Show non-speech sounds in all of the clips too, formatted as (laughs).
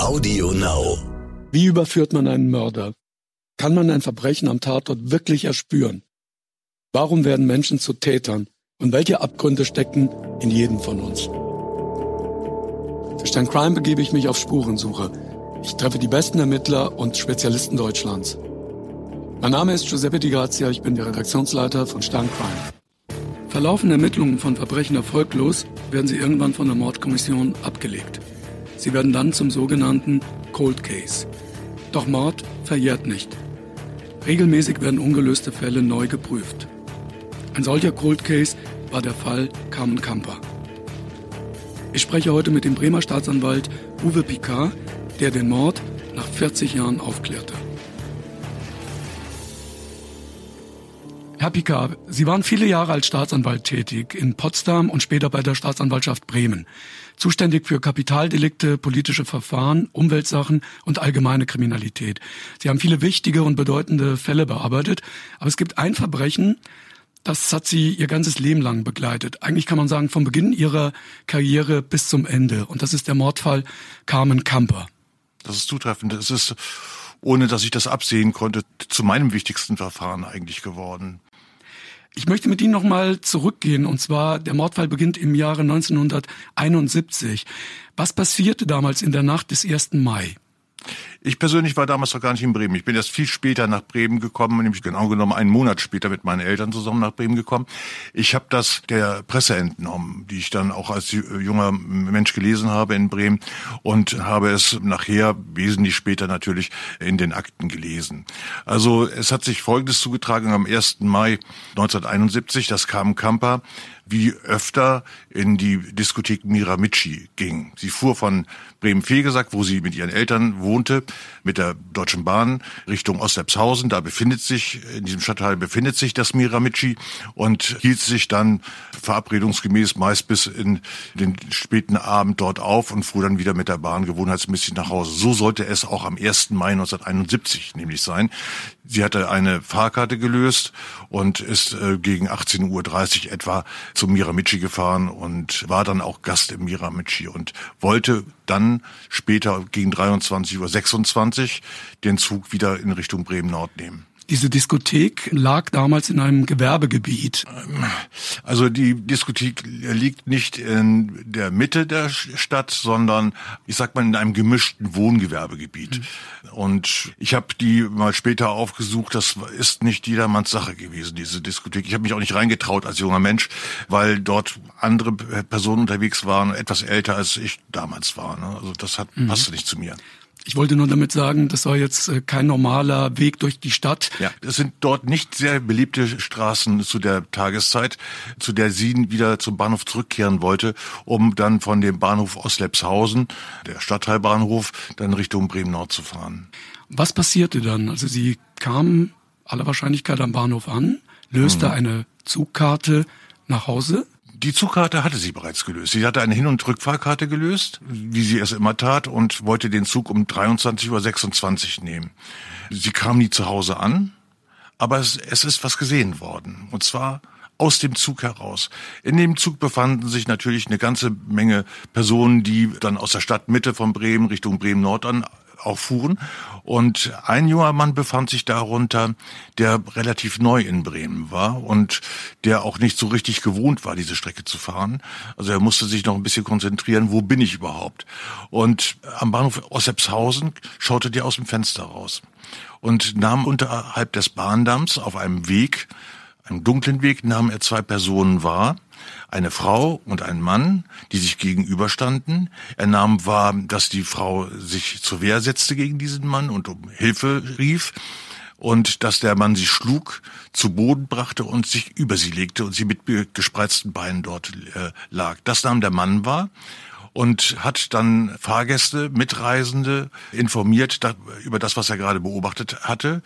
Audio Now. Wie überführt man einen Mörder? Kann man ein Verbrechen am Tatort wirklich erspüren? Warum werden Menschen zu Tätern? Und welche Abgründe stecken in jedem von uns? Für Stein Crime begebe ich mich auf Spurensuche. Ich treffe die besten Ermittler und Spezialisten Deutschlands. Mein Name ist Giuseppe Di Grazia, ich bin der Redaktionsleiter von Stern Crime. Verlaufen Ermittlungen von Verbrechen erfolglos, werden sie irgendwann von der Mordkommission abgelegt. Sie werden dann zum sogenannten Cold Case. Doch Mord verjährt nicht. Regelmäßig werden ungelöste Fälle neu geprüft. Ein solcher Cold Case war der Fall Carmen Kamper. Ich spreche heute mit dem Bremer Staatsanwalt Uwe Picard, der den Mord nach 40 Jahren aufklärte. Herr Picard, Sie waren viele Jahre als Staatsanwalt tätig in Potsdam und später bei der Staatsanwaltschaft Bremen, zuständig für Kapitaldelikte, politische Verfahren, Umweltsachen und allgemeine Kriminalität. Sie haben viele wichtige und bedeutende Fälle bearbeitet, aber es gibt ein Verbrechen, das hat Sie Ihr ganzes Leben lang begleitet. Eigentlich kann man sagen, vom Beginn Ihrer Karriere bis zum Ende. Und das ist der Mordfall Carmen Kamper. Das ist zutreffend. Es ist, ohne dass ich das absehen konnte, zu meinem wichtigsten Verfahren eigentlich geworden. Ich möchte mit Ihnen nochmal zurückgehen, und zwar der Mordfall beginnt im Jahre 1971. Was passierte damals in der Nacht des 1. Mai? Ich persönlich war damals noch gar nicht in Bremen. Ich bin erst viel später nach Bremen gekommen, nämlich genau genommen einen Monat später mit meinen Eltern zusammen nach Bremen gekommen. Ich habe das der Presse entnommen, die ich dann auch als junger Mensch gelesen habe in Bremen und habe es nachher wesentlich später natürlich in den Akten gelesen. Also es hat sich Folgendes zugetragen am 1. Mai 1971, das kam Kamper wie öfter in die Diskothek Miramichi ging. Sie fuhr von Bremen-Fegesack, wo sie mit ihren Eltern wohnte, mit der Deutschen Bahn Richtung Osterpshausen. Da befindet sich, in diesem Stadtteil befindet sich das Miramichi und hielt sich dann verabredungsgemäß meist bis in den späten Abend dort auf und fuhr dann wieder mit der Bahn gewohnheitsmäßig nach Hause. So sollte es auch am 1. Mai 1971 nämlich sein. Sie hatte eine Fahrkarte gelöst und ist äh, gegen 18.30 Uhr etwa zum Miramichi gefahren und war dann auch Gast im Miramichi und wollte dann später gegen 23.26 Uhr den Zug wieder in Richtung Bremen-Nord nehmen. Diese Diskothek lag damals in einem Gewerbegebiet. Also die Diskothek liegt nicht in der Mitte der Stadt, sondern ich sag mal in einem gemischten Wohngewerbegebiet. Mhm. Und ich habe die mal später aufgesucht. Das ist nicht jedermanns Sache gewesen, diese Diskothek. Ich habe mich auch nicht reingetraut als junger Mensch, weil dort andere Personen unterwegs waren, etwas älter als ich damals war. Ne? Also das hat mhm. passte nicht zu mir. Ich wollte nur damit sagen, das war jetzt äh, kein normaler Weg durch die Stadt. Ja, es sind dort nicht sehr beliebte Straßen zu der Tageszeit, zu der sie wieder zum Bahnhof zurückkehren wollte, um dann von dem Bahnhof Oslepshausen, der Stadtteilbahnhof, dann Richtung Bremen-Nord zu fahren. Was passierte dann? Also sie kam aller Wahrscheinlichkeit am Bahnhof an, löste hm. eine Zugkarte nach Hause die Zugkarte hatte sie bereits gelöst. Sie hatte eine Hin- und Rückfahrkarte gelöst, wie sie es immer tat, und wollte den Zug um 23.26 Uhr nehmen. Sie kam nie zu Hause an, aber es, es ist was gesehen worden. Und zwar aus dem Zug heraus. In dem Zug befanden sich natürlich eine ganze Menge Personen, die dann aus der Stadtmitte von Bremen Richtung Bremen-Nord an auch fuhren. Und ein junger Mann befand sich darunter, der relativ neu in Bremen war und der auch nicht so richtig gewohnt war, diese Strecke zu fahren. Also er musste sich noch ein bisschen konzentrieren, wo bin ich überhaupt? Und am Bahnhof Ossepshausen schaute der aus dem Fenster raus und nahm unterhalb des Bahndamms auf einem Weg, einem dunklen Weg, nahm er zwei Personen wahr eine Frau und ein Mann, die sich gegenüberstanden. Er nahm wahr, dass die Frau sich zur Wehr setzte gegen diesen Mann und um Hilfe rief und dass der Mann sie schlug, zu Boden brachte und sich über sie legte und sie mit gespreizten Beinen dort äh, lag. Das nahm der Mann wahr und hat dann Fahrgäste, Mitreisende informiert über das, was er gerade beobachtet hatte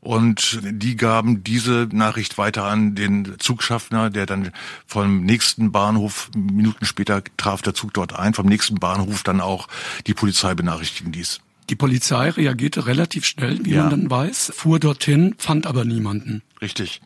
und die gaben diese Nachricht weiter an den Zugschaffner, der dann vom nächsten Bahnhof, Minuten später traf der Zug dort ein, vom nächsten Bahnhof dann auch die Polizei benachrichtigen ließ. Die Polizei reagierte relativ schnell, wie ja. man dann weiß, fuhr dorthin, fand aber niemanden. Richtig.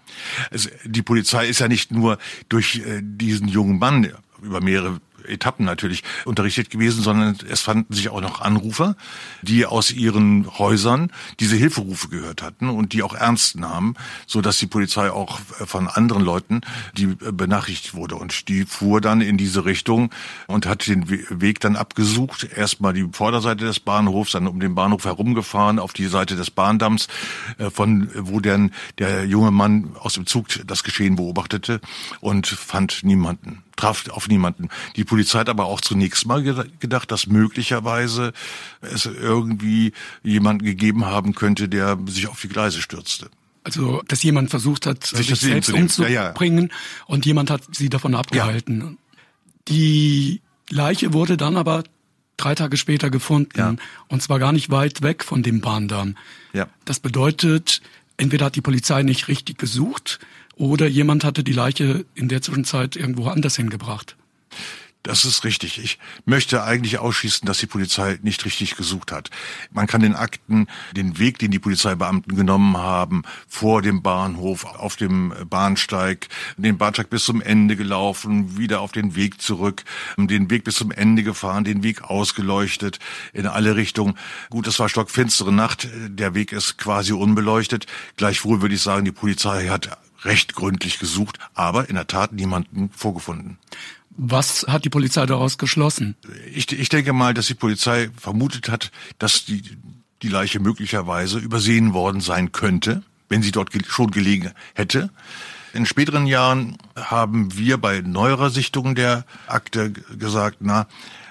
Also die Polizei ist ja nicht nur durch äh, diesen jungen Mann über mehrere Etappen natürlich unterrichtet gewesen, sondern es fanden sich auch noch Anrufer, die aus ihren Häusern diese Hilferufe gehört hatten und die auch ernst nahmen, so dass die Polizei auch von anderen Leuten, die benachrichtigt wurde und die fuhr dann in diese Richtung und hat den Weg dann abgesucht. Erstmal die Vorderseite des Bahnhofs, dann um den Bahnhof herumgefahren auf die Seite des Bahndamms, äh, von wo dann der junge Mann aus dem Zug das Geschehen beobachtete und fand niemanden traf auf niemanden. Die Polizei hat aber auch zunächst mal gedacht, dass möglicherweise es irgendwie jemanden gegeben haben könnte, der sich auf die Gleise stürzte. Also, dass jemand versucht hat, sich, sich selbst umzubringen ja, ja. und jemand hat sie davon abgehalten. Ja. Die Leiche wurde dann aber drei Tage später gefunden und zwar gar nicht weit weg von dem Bahndamm. Ja. Das bedeutet, entweder hat die Polizei nicht richtig gesucht oder jemand hatte die Leiche in der Zwischenzeit irgendwo anders hingebracht. Das ist richtig. Ich möchte eigentlich ausschließen, dass die Polizei nicht richtig gesucht hat. Man kann den Akten den Weg, den die Polizeibeamten genommen haben, vor dem Bahnhof, auf dem Bahnsteig, den Bahnsteig bis zum Ende gelaufen, wieder auf den Weg zurück, den Weg bis zum Ende gefahren, den Weg ausgeleuchtet in alle Richtungen. Gut, es war stockfinstere Nacht, der Weg ist quasi unbeleuchtet. Gleichwohl würde ich sagen, die Polizei hat recht gründlich gesucht, aber in der Tat niemanden vorgefunden. Was hat die Polizei daraus geschlossen? Ich, ich denke mal, dass die Polizei vermutet hat, dass die, die Leiche möglicherweise übersehen worden sein könnte, wenn sie dort schon gelegen hätte. In späteren Jahren haben wir bei neuerer Sichtung der Akte gesagt, na,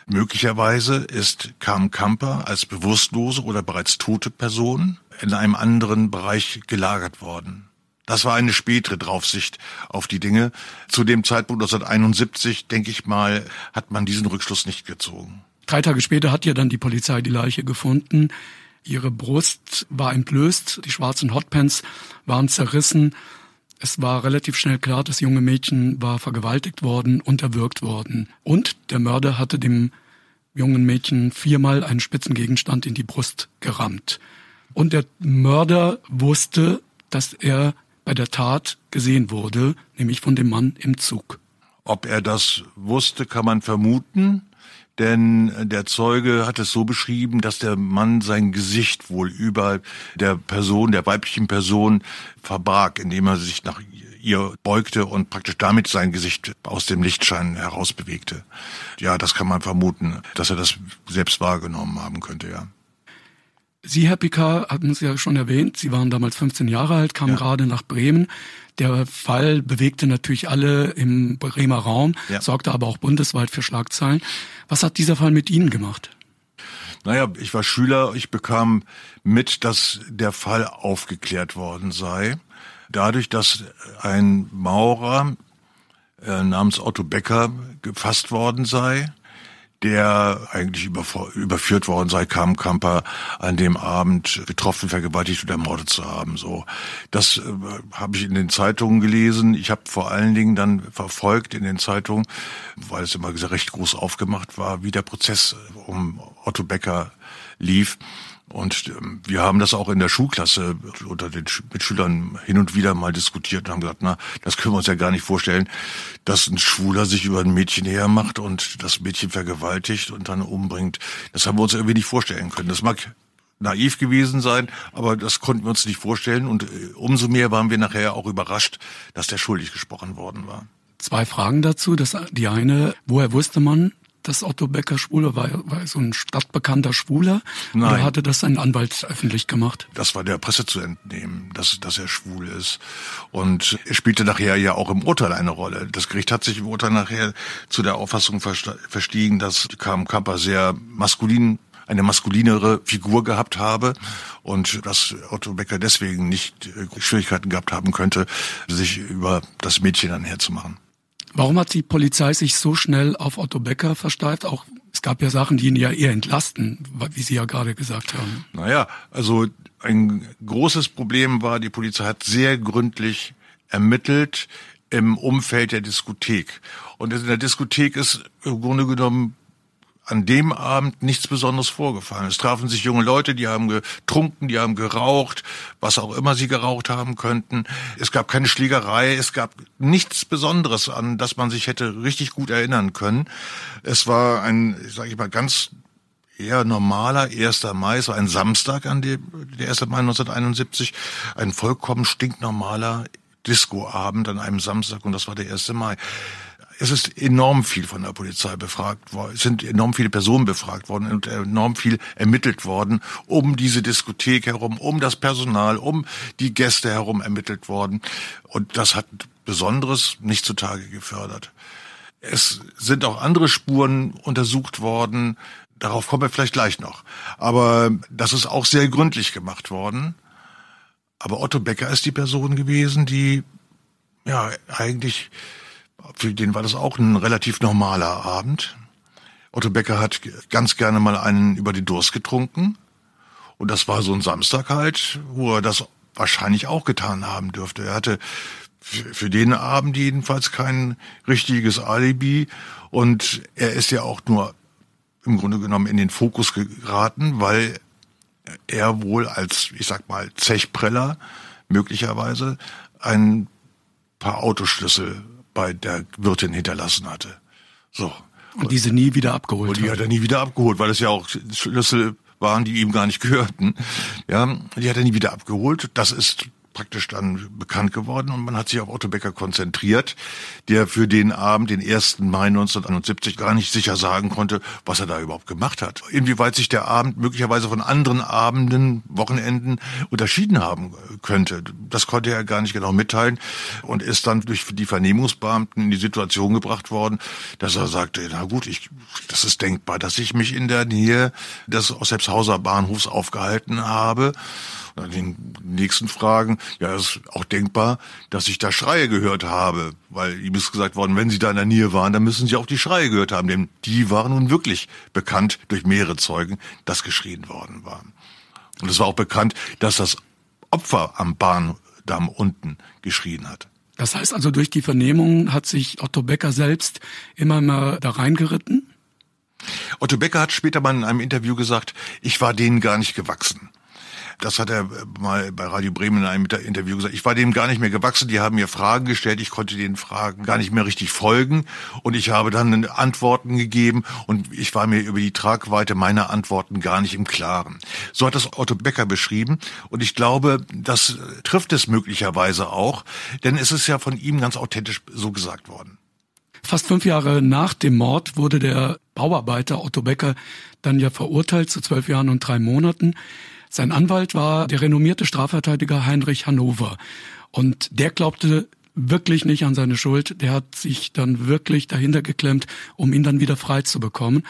möglicherweise ist Carmen Kamper als bewusstlose oder bereits tote Person in einem anderen Bereich gelagert worden. Das war eine spätere Draufsicht auf die Dinge. Zu dem Zeitpunkt 1971, denke ich mal, hat man diesen Rückschluss nicht gezogen. Drei Tage später hat ja dann die Polizei die Leiche gefunden. Ihre Brust war entblößt, die schwarzen Hotpants waren zerrissen. Es war relativ schnell klar, das junge Mädchen war vergewaltigt worden und erwürgt worden. Und der Mörder hatte dem jungen Mädchen viermal einen spitzen Gegenstand in die Brust gerammt. Und der Mörder wusste, dass er bei der Tat gesehen wurde, nämlich von dem Mann im Zug. Ob er das wusste, kann man vermuten, denn der Zeuge hat es so beschrieben, dass der Mann sein Gesicht wohl über der Person, der weiblichen Person verbarg, indem er sich nach ihr beugte und praktisch damit sein Gesicht aus dem Lichtschein herausbewegte. Ja, das kann man vermuten, dass er das selbst wahrgenommen haben könnte, ja. Sie, Herr Picard, hatten Sie ja schon erwähnt, Sie waren damals 15 Jahre alt, kamen ja. gerade nach Bremen. Der Fall bewegte natürlich alle im Bremer Raum, ja. sorgte aber auch bundesweit für Schlagzeilen. Was hat dieser Fall mit Ihnen gemacht? Naja, ich war Schüler, ich bekam mit, dass der Fall aufgeklärt worden sei. Dadurch, dass ein Maurer äh, namens Otto Becker gefasst worden sei, der eigentlich überführt worden sei, kam Kamper an dem Abend getroffen, vergewaltigt oder ermordet zu haben. So, das äh, habe ich in den Zeitungen gelesen. Ich habe vor allen Dingen dann verfolgt in den Zeitungen, weil es immer recht groß aufgemacht war, wie der Prozess um Otto Becker lief. Und ähm, wir haben das auch in der Schulklasse unter den Mitschülern hin und wieder mal diskutiert und haben gesagt, na, das können wir uns ja gar nicht vorstellen, dass ein Schwuler sich über ein Mädchen hermacht und das Mädchen vergewaltigt und dann umbringt. Das haben wir uns irgendwie nicht vorstellen können. Das mag naiv gewesen sein, aber das konnten wir uns nicht vorstellen und äh, umso mehr waren wir nachher auch überrascht, dass der schuldig gesprochen worden war. Zwei Fragen dazu. Das, die eine, woher wusste man, dass Otto Becker Schwuler war? War so ein stadtbekannter Schwuler? Nein. Oder hatte das ein Anwalt öffentlich gemacht? Das war der Presse zu entnehmen, dass, dass er schwul ist. Und er spielte nachher ja auch im Urteil eine Rolle. Das Gericht hat sich im Urteil nachher zu der Auffassung verstiegen, dass Kam Kappa sehr maskulin eine maskulinere Figur gehabt habe und dass Otto Becker deswegen nicht äh, Schwierigkeiten gehabt haben könnte, sich über das Mädchen dann herzumachen. Warum hat die Polizei sich so schnell auf Otto Becker versteift? Auch es gab ja Sachen, die ihn ja eher entlasten, wie Sie ja gerade gesagt haben. Naja, also ein großes Problem war, die Polizei hat sehr gründlich ermittelt im Umfeld der Diskothek. Und in der Diskothek ist im Grunde genommen an dem Abend nichts Besonderes vorgefallen. Es trafen sich junge Leute, die haben getrunken, die haben geraucht, was auch immer sie geraucht haben könnten. Es gab keine Schlägerei, es gab nichts Besonderes, an das man sich hätte richtig gut erinnern können. Es war ein, sage ich mal, ganz eher normaler 1. Mai, so ein Samstag an dem, der 1. Mai 1971, ein vollkommen stinknormaler Discoabend an einem Samstag und das war der 1. Mai es ist enorm viel von der Polizei befragt worden, es sind enorm viele Personen befragt worden und enorm viel ermittelt worden, um diese Diskothek herum, um das Personal, um die Gäste herum ermittelt worden. Und das hat Besonderes nicht zutage gefördert. Es sind auch andere Spuren untersucht worden. Darauf kommen wir vielleicht gleich noch. Aber das ist auch sehr gründlich gemacht worden. Aber Otto Becker ist die Person gewesen, die ja eigentlich für den war das auch ein relativ normaler Abend. Otto Becker hat ganz gerne mal einen über die Durst getrunken. Und das war so ein Samstag halt, wo er das wahrscheinlich auch getan haben dürfte. Er hatte für den Abend jedenfalls kein richtiges Alibi. Und er ist ja auch nur im Grunde genommen in den Fokus geraten, weil er wohl als, ich sag mal, Zechpreller möglicherweise ein paar Autoschlüssel bei der Wirtin hinterlassen hatte. So. Und diese nie wieder abgeholt Und die hat er nie wieder abgeholt, weil es ja auch Schlüssel waren, die ihm gar nicht gehörten. Ja, die hat er nie wieder abgeholt. Das ist praktisch dann bekannt geworden und man hat sich auf Otto Becker konzentriert, der für den Abend, den 1. Mai 1971, gar nicht sicher sagen konnte, was er da überhaupt gemacht hat. Inwieweit sich der Abend möglicherweise von anderen Abenden, Wochenenden unterschieden haben könnte. Das konnte er gar nicht genau mitteilen und ist dann durch die Vernehmungsbeamten in die Situation gebracht worden, dass er sagte, na gut, ich, das ist denkbar, dass ich mich in der Nähe des Ossepshauser Bahnhofs aufgehalten habe den nächsten Fragen, ja, es ist auch denkbar, dass ich da Schreie gehört habe, weil ihm ist gesagt worden, wenn Sie da in der Nähe waren, dann müssen Sie auch die Schreie gehört haben, denn die waren nun wirklich bekannt durch mehrere Zeugen, dass geschrien worden war. Und es war auch bekannt, dass das Opfer am Bahndamm unten geschrien hat. Das heißt also, durch die Vernehmung hat sich Otto Becker selbst immer mal da reingeritten? Otto Becker hat später mal in einem Interview gesagt, ich war denen gar nicht gewachsen das hat er mal bei Radio Bremen in einem Interview gesagt, ich war dem gar nicht mehr gewachsen, die haben mir Fragen gestellt, ich konnte den Fragen gar nicht mehr richtig folgen. Und ich habe dann Antworten gegeben. Und ich war mir über die Tragweite meiner Antworten gar nicht im Klaren. So hat das Otto Becker beschrieben. Und ich glaube, das trifft es möglicherweise auch, denn es ist ja von ihm ganz authentisch so gesagt worden. Fast fünf Jahre nach dem Mord wurde der Bauarbeiter Otto Becker dann ja verurteilt zu zwölf Jahren und drei Monaten. Sein Anwalt war der renommierte Strafverteidiger Heinrich Hannover. Und der glaubte wirklich nicht an seine Schuld. Der hat sich dann wirklich dahinter geklemmt, um ihn dann wieder frei zu bekommen.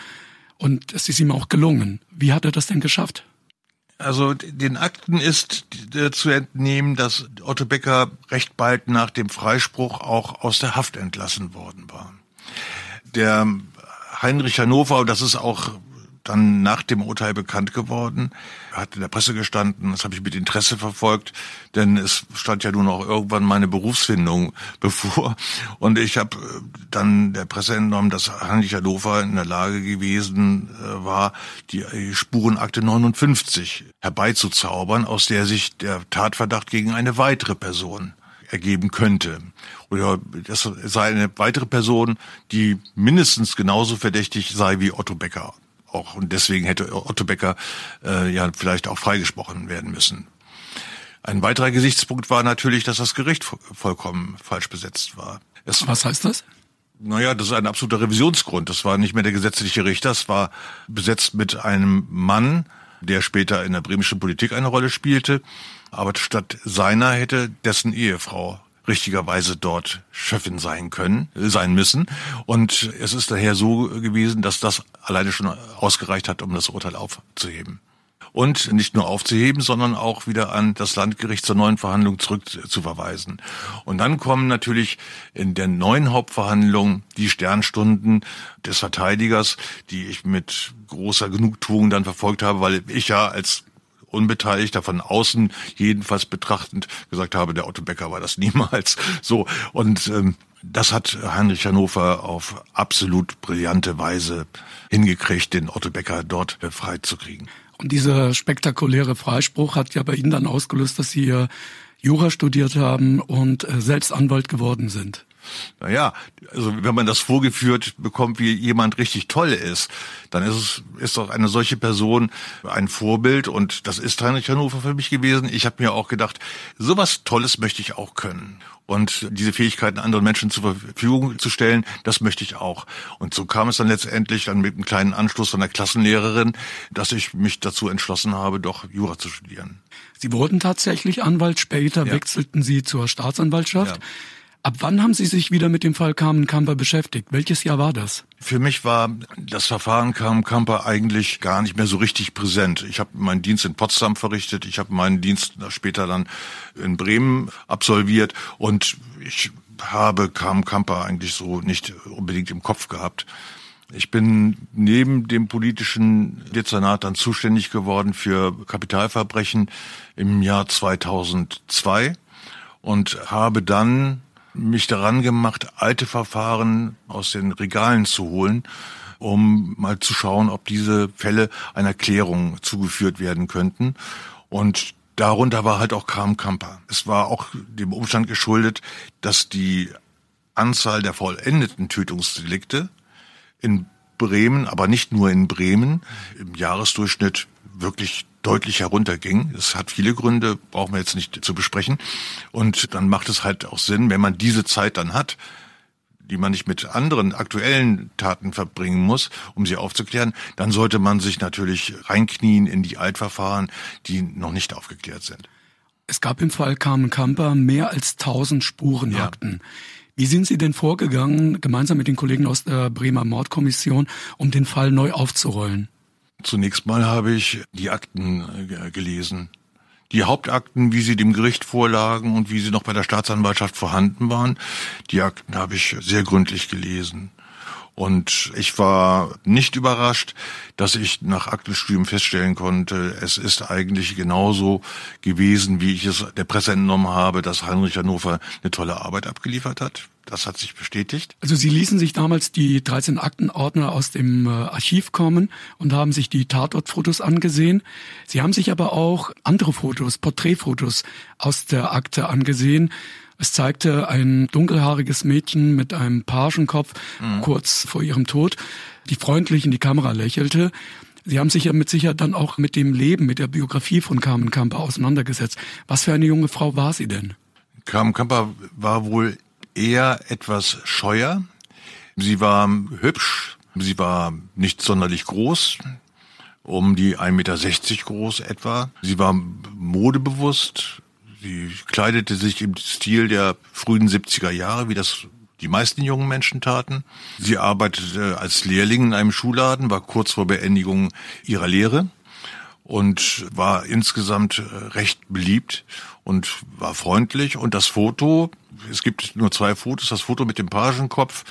Und es ist ihm auch gelungen. Wie hat er das denn geschafft? Also den Akten ist zu entnehmen, dass Otto Becker recht bald nach dem Freispruch auch aus der Haft entlassen worden war. Der Heinrich Hannover, das ist auch dann nach dem Urteil bekannt geworden. Hat in der Presse gestanden, das habe ich mit Interesse verfolgt, denn es stand ja nun auch irgendwann meine Berufsfindung (laughs) bevor. Und ich habe äh, dann der Presse entnommen, dass Heinrich Hannover in der Lage gewesen äh, war, die Spurenakte 59 herbeizuzaubern, aus der sich der Tatverdacht gegen eine weitere Person ergeben könnte. Oder das sei eine weitere Person, die mindestens genauso verdächtig sei wie Otto Becker auch und deswegen hätte Otto Becker äh, ja vielleicht auch freigesprochen werden müssen. Ein weiterer Gesichtspunkt war natürlich, dass das Gericht vollkommen falsch besetzt war. Es, Was heißt das? Naja, das ist ein absoluter Revisionsgrund. Das war nicht mehr der gesetzliche Richter, es war besetzt mit einem Mann, der später in der bremischen Politik eine Rolle spielte. Aber statt seiner hätte dessen Ehefrau richtigerweise dort Chefin sein können, sein müssen. Und es ist daher so gewesen, dass das alleine schon ausgereicht hat, um das Urteil aufzuheben. Und nicht nur aufzuheben, sondern auch wieder an das Landgericht zur neuen Verhandlung zurückzuverweisen. Und dann kommen natürlich in der neuen Hauptverhandlung die Sternstunden des Verteidigers, die ich mit großer Genugtuung dann verfolgt habe, weil ich ja als Unbeteiligter von außen jedenfalls betrachtend gesagt habe, der Otto Becker war das (laughs) niemals. So und ähm, Das hat Heinrich Hannover auf absolut brillante Weise hingekriegt, den Otto Becker dort befreit zu kriegen. Und dieser spektakuläre Freispruch hat ja bei Ihnen dann ausgelöst, dass Sie Jura studiert haben und äh, selbst Anwalt geworden sind. Naja, also wenn man das vorgeführt bekommt, wie jemand richtig toll ist, dann ist es ist doch eine solche Person ein Vorbild und das ist Heinrich Hannover für mich gewesen. Ich habe mir auch gedacht, sowas Tolles möchte ich auch können und diese Fähigkeiten anderen Menschen zur Verfügung zu stellen, das möchte ich auch. Und so kam es dann letztendlich dann mit einem kleinen Anschluss von der Klassenlehrerin, dass ich mich dazu entschlossen habe, doch Jura zu studieren. Sie wurden tatsächlich Anwalt, später ja. wechselten Sie zur Staatsanwaltschaft. Ja. Ab wann haben Sie sich wieder mit dem Fall Carmen Kamper beschäftigt? Welches Jahr war das? Für mich war das Verfahren Carmen Kamper eigentlich gar nicht mehr so richtig präsent. Ich habe meinen Dienst in Potsdam verrichtet, ich habe meinen Dienst später dann in Bremen absolviert und ich habe Carmen Kamper eigentlich so nicht unbedingt im Kopf gehabt. Ich bin neben dem politischen Dezernat dann zuständig geworden für Kapitalverbrechen im Jahr 2002 und habe dann mich daran gemacht, alte Verfahren aus den Regalen zu holen, um mal zu schauen, ob diese Fälle einer Klärung zugeführt werden könnten. Und darunter war halt auch Kram Kamper. Es war auch dem Umstand geschuldet, dass die Anzahl der vollendeten Tötungsdelikte in Bremen, aber nicht nur in Bremen, im Jahresdurchschnitt wirklich deutlich herunterging. Es hat viele Gründe, brauchen wir jetzt nicht zu besprechen. Und dann macht es halt auch Sinn, wenn man diese Zeit dann hat, die man nicht mit anderen aktuellen Taten verbringen muss, um sie aufzuklären, dann sollte man sich natürlich reinknien in die Altverfahren, die noch nicht aufgeklärt sind. Es gab im Fall Carmen Kamper mehr als tausend Spurenakten. Ja. Wie sind Sie denn vorgegangen, gemeinsam mit den Kollegen aus der Bremer Mordkommission, um den Fall neu aufzurollen? Zunächst mal habe ich die Akten äh, gelesen. Die Hauptakten, wie sie dem Gericht vorlagen und wie sie noch bei der Staatsanwaltschaft vorhanden waren, die Akten habe ich sehr gründlich gelesen. Und ich war nicht überrascht, dass ich nach Aktenstudium feststellen konnte, es ist eigentlich genauso gewesen, wie ich es der Presse entnommen habe, dass Heinrich Hannover eine tolle Arbeit abgeliefert hat. Das hat sich bestätigt. Also Sie ließen sich damals die 13 Aktenordner aus dem äh, Archiv kommen und haben sich die Tatortfotos angesehen. Sie haben sich aber auch andere Fotos, Porträtfotos aus der Akte angesehen. Es zeigte ein dunkelhaariges Mädchen mit einem Pagenkopf mhm. kurz vor ihrem Tod, die freundlich in die Kamera lächelte. Sie haben sich ja mit Sicherheit dann auch mit dem Leben, mit der Biografie von Carmen Kamper auseinandergesetzt. Was für eine junge Frau war sie denn? Carmen Kamper war wohl eher etwas scheuer. Sie war hübsch, sie war nicht sonderlich groß, um die 1,60 Meter groß etwa. Sie war modebewusst, Sie kleidete sich im Stil der frühen 70er Jahre, wie das die meisten jungen Menschen taten. Sie arbeitete als Lehrling in einem Schulladen, war kurz vor Beendigung ihrer Lehre und war insgesamt recht beliebt und war freundlich. Und das Foto, es gibt nur zwei Fotos, das Foto mit dem Pagenkopf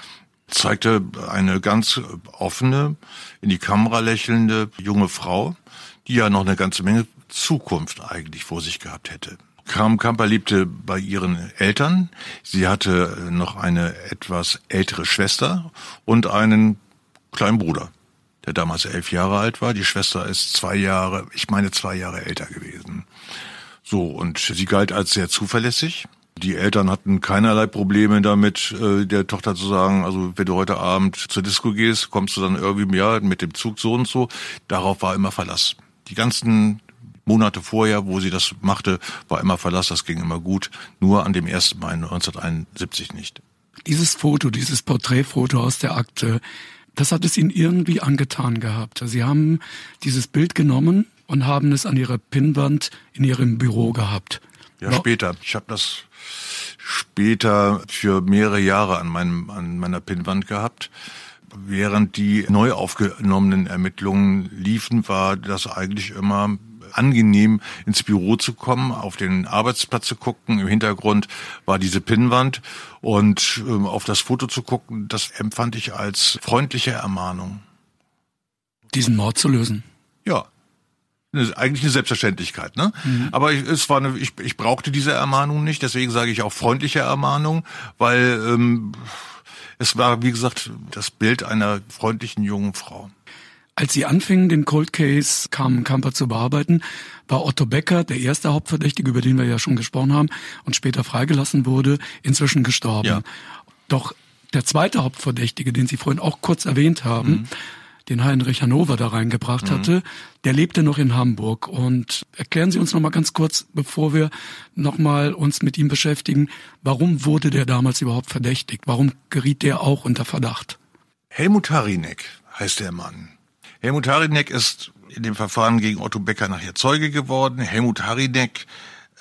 zeigte eine ganz offene, in die Kamera lächelnde junge Frau, die ja noch eine ganze Menge Zukunft eigentlich vor sich gehabt hätte. Kram Kamper lebte bei ihren Eltern. Sie hatte noch eine etwas ältere Schwester und einen kleinen Bruder, der damals elf Jahre alt war. Die Schwester ist zwei Jahre, ich meine zwei Jahre älter gewesen. So, und sie galt als sehr zuverlässig. Die Eltern hatten keinerlei Probleme damit, äh, der Tochter zu sagen, also wenn du heute Abend zur Disco gehst, kommst du dann irgendwie Jahr mit dem Zug so und so. Darauf war immer Verlass. Die ganzen Monate vorher, wo sie das machte, war immer Verlass, das ging immer gut. Nur an dem 1. Mai 1971 nicht. Dieses Foto, dieses Porträtfoto aus der Akte, das hat es Ihnen irgendwie angetan gehabt. Sie haben dieses Bild genommen und haben es an Ihrer Pinnwand in Ihrem Büro gehabt. Ja, später. Ich habe das später für mehrere Jahre an, meinem, an meiner Pinnwand gehabt. Während die neu aufgenommenen Ermittlungen liefen, war das eigentlich immer angenehm ins Büro zu kommen, auf den Arbeitsplatz zu gucken. Im Hintergrund war diese Pinnwand und ähm, auf das Foto zu gucken, das empfand ich als freundliche Ermahnung. Diesen Mord zu lösen? Ja. Eine, eigentlich eine Selbstverständlichkeit, ne? Mhm. Aber ich, es war eine, ich, ich brauchte diese Ermahnung nicht, deswegen sage ich auch freundliche Ermahnung, weil ähm, es war, wie gesagt, das Bild einer freundlichen jungen Frau. Als Sie anfingen, den Cold Case Carmen Kamper zu bearbeiten, war Otto Becker, der erste Hauptverdächtige, über den wir ja schon gesprochen haben und später freigelassen wurde, inzwischen gestorben. Ja. Doch der zweite Hauptverdächtige, den Sie vorhin auch kurz erwähnt haben, mhm den Heinrich Hannover da reingebracht mhm. hatte, der lebte noch in Hamburg. Und erklären Sie uns noch mal ganz kurz, bevor wir noch mal uns mit ihm beschäftigen, warum wurde der damals überhaupt verdächtigt? Warum geriet der auch unter Verdacht? Helmut Harinek heißt der Mann. Helmut Harinek ist in dem Verfahren gegen Otto Becker nachher Zeuge geworden. Helmut Harinek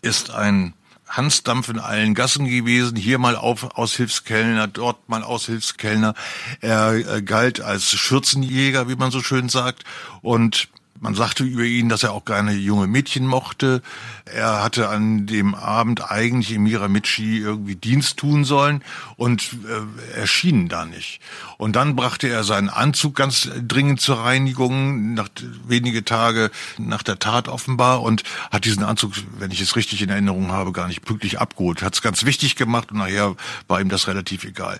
ist ein Hansdampf in allen Gassen gewesen, hier mal auf, Aushilfskellner, dort mal Aushilfskellner. Er äh, galt als Schürzenjäger, wie man so schön sagt, und man sagte über ihn, dass er auch gerne junge Mädchen mochte. Er hatte an dem Abend eigentlich im Miramichi irgendwie Dienst tun sollen und äh, erschien da nicht. Und dann brachte er seinen Anzug ganz dringend zur Reinigung, nach wenige Tage nach der Tat offenbar, und hat diesen Anzug, wenn ich es richtig in Erinnerung habe, gar nicht pünktlich abgeholt. Hat es ganz wichtig gemacht und nachher war ihm das relativ egal.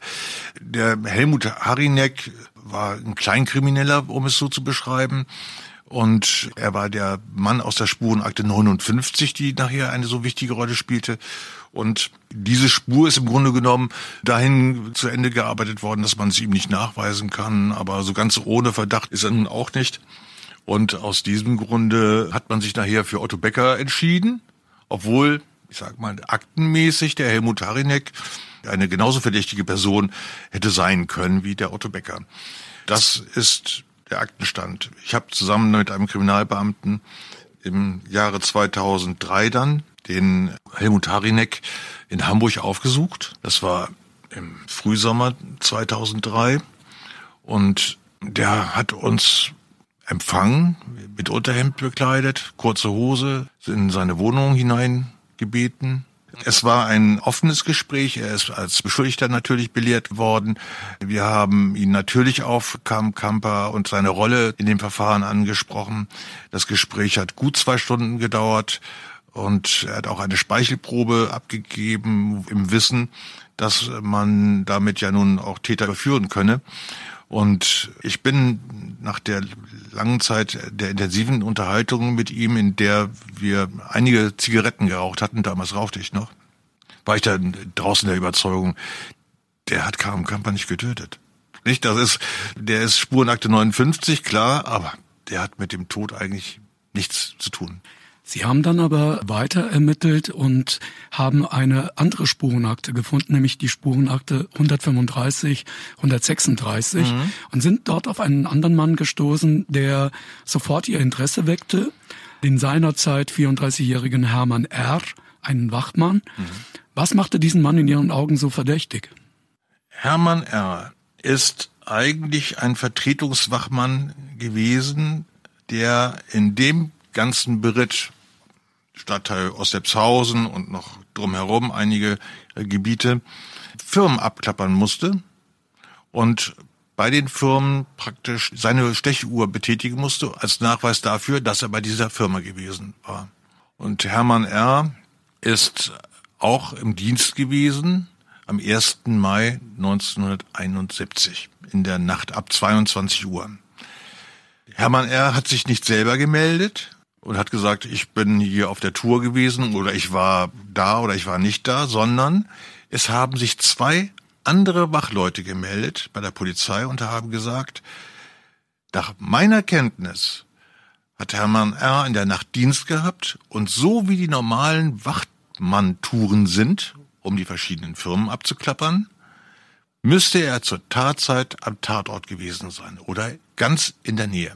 Der Helmut Harinek war ein Kleinkrimineller, um es so zu beschreiben. Und er war der Mann aus der Spurenakte 59, die nachher eine so wichtige Rolle spielte. Und diese Spur ist im Grunde genommen dahin zu Ende gearbeitet worden, dass man es ihm nicht nachweisen kann. Aber so ganz ohne Verdacht ist er nun auch nicht. Und aus diesem Grunde hat man sich nachher für Otto Becker entschieden, obwohl, ich sag mal, aktenmäßig der Helmut Harinek eine genauso verdächtige Person hätte sein können wie der Otto Becker. Das ist der Aktenstand. Ich habe zusammen mit einem Kriminalbeamten im Jahre 2003 dann den Helmut Harinek in Hamburg aufgesucht. Das war im Frühsommer 2003 und der hat uns empfangen, mit Unterhemd bekleidet, kurze Hose, in seine Wohnung hineingebeten es war ein offenes Gespräch. Er ist als Beschuldigter natürlich belehrt worden. Wir haben ihn natürlich auf Kam Kamper und seine Rolle in dem Verfahren angesprochen. Das Gespräch hat gut zwei Stunden gedauert und er hat auch eine Speichelprobe abgegeben im Wissen, dass man damit ja nun auch Täter überführen könne. Und ich bin nach der langen Zeit der intensiven Unterhaltung mit ihm, in der wir einige Zigaretten geraucht hatten, damals rauchte ich noch, war ich dann draußen der Überzeugung, der hat Karim Kamper nicht getötet. Nicht, das ist, der ist Spurenakte 59, klar, aber der hat mit dem Tod eigentlich nichts zu tun. Sie haben dann aber weiter ermittelt und haben eine andere Spurenakte gefunden, nämlich die Spurenakte 135, 136 mhm. und sind dort auf einen anderen Mann gestoßen, der sofort ihr Interesse weckte, den seinerzeit 34-jährigen Hermann R., einen Wachmann. Mhm. Was machte diesen Mann in Ihren Augen so verdächtig? Hermann R. ist eigentlich ein Vertretungswachmann gewesen, der in dem ganzen Beritt Stadtteil Ostepshausen und noch drumherum einige äh, Gebiete Firmen abklappern musste und bei den Firmen praktisch seine Stechuhr betätigen musste als Nachweis dafür, dass er bei dieser Firma gewesen war. Und Hermann R. ist auch im Dienst gewesen am 1. Mai 1971 in der Nacht ab 22 Uhr. Hermann R. hat sich nicht selber gemeldet, und hat gesagt, ich bin hier auf der Tour gewesen oder ich war da oder ich war nicht da, sondern es haben sich zwei andere Wachleute gemeldet bei der Polizei und haben gesagt, nach meiner Kenntnis hat Hermann R. in der Nacht Dienst gehabt und so wie die normalen Wachtmann-Touren sind, um die verschiedenen Firmen abzuklappern, müsste er zur Tatzeit am Tatort gewesen sein oder ganz in der Nähe.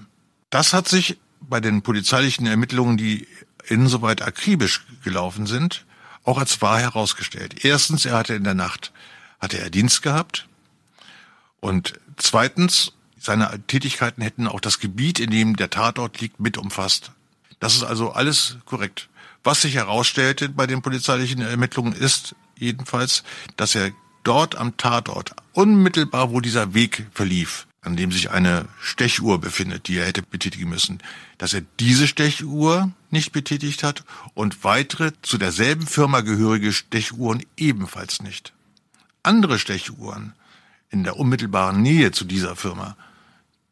Das hat sich bei den polizeilichen Ermittlungen, die insoweit akribisch gelaufen sind, auch als wahr herausgestellt. Erstens, er hatte in der Nacht, hatte er Dienst gehabt. Und zweitens, seine Tätigkeiten hätten auch das Gebiet, in dem der Tatort liegt, mit umfasst. Das ist also alles korrekt. Was sich herausstellte bei den polizeilichen Ermittlungen ist jedenfalls, dass er dort am Tatort, unmittelbar wo dieser Weg verlief, an dem sich eine Stechuhr befindet, die er hätte betätigen müssen, dass er diese Stechuhr nicht betätigt hat und weitere zu derselben Firma gehörige Stechuhren ebenfalls nicht. Andere Stechuhren in der unmittelbaren Nähe zu dieser Firma,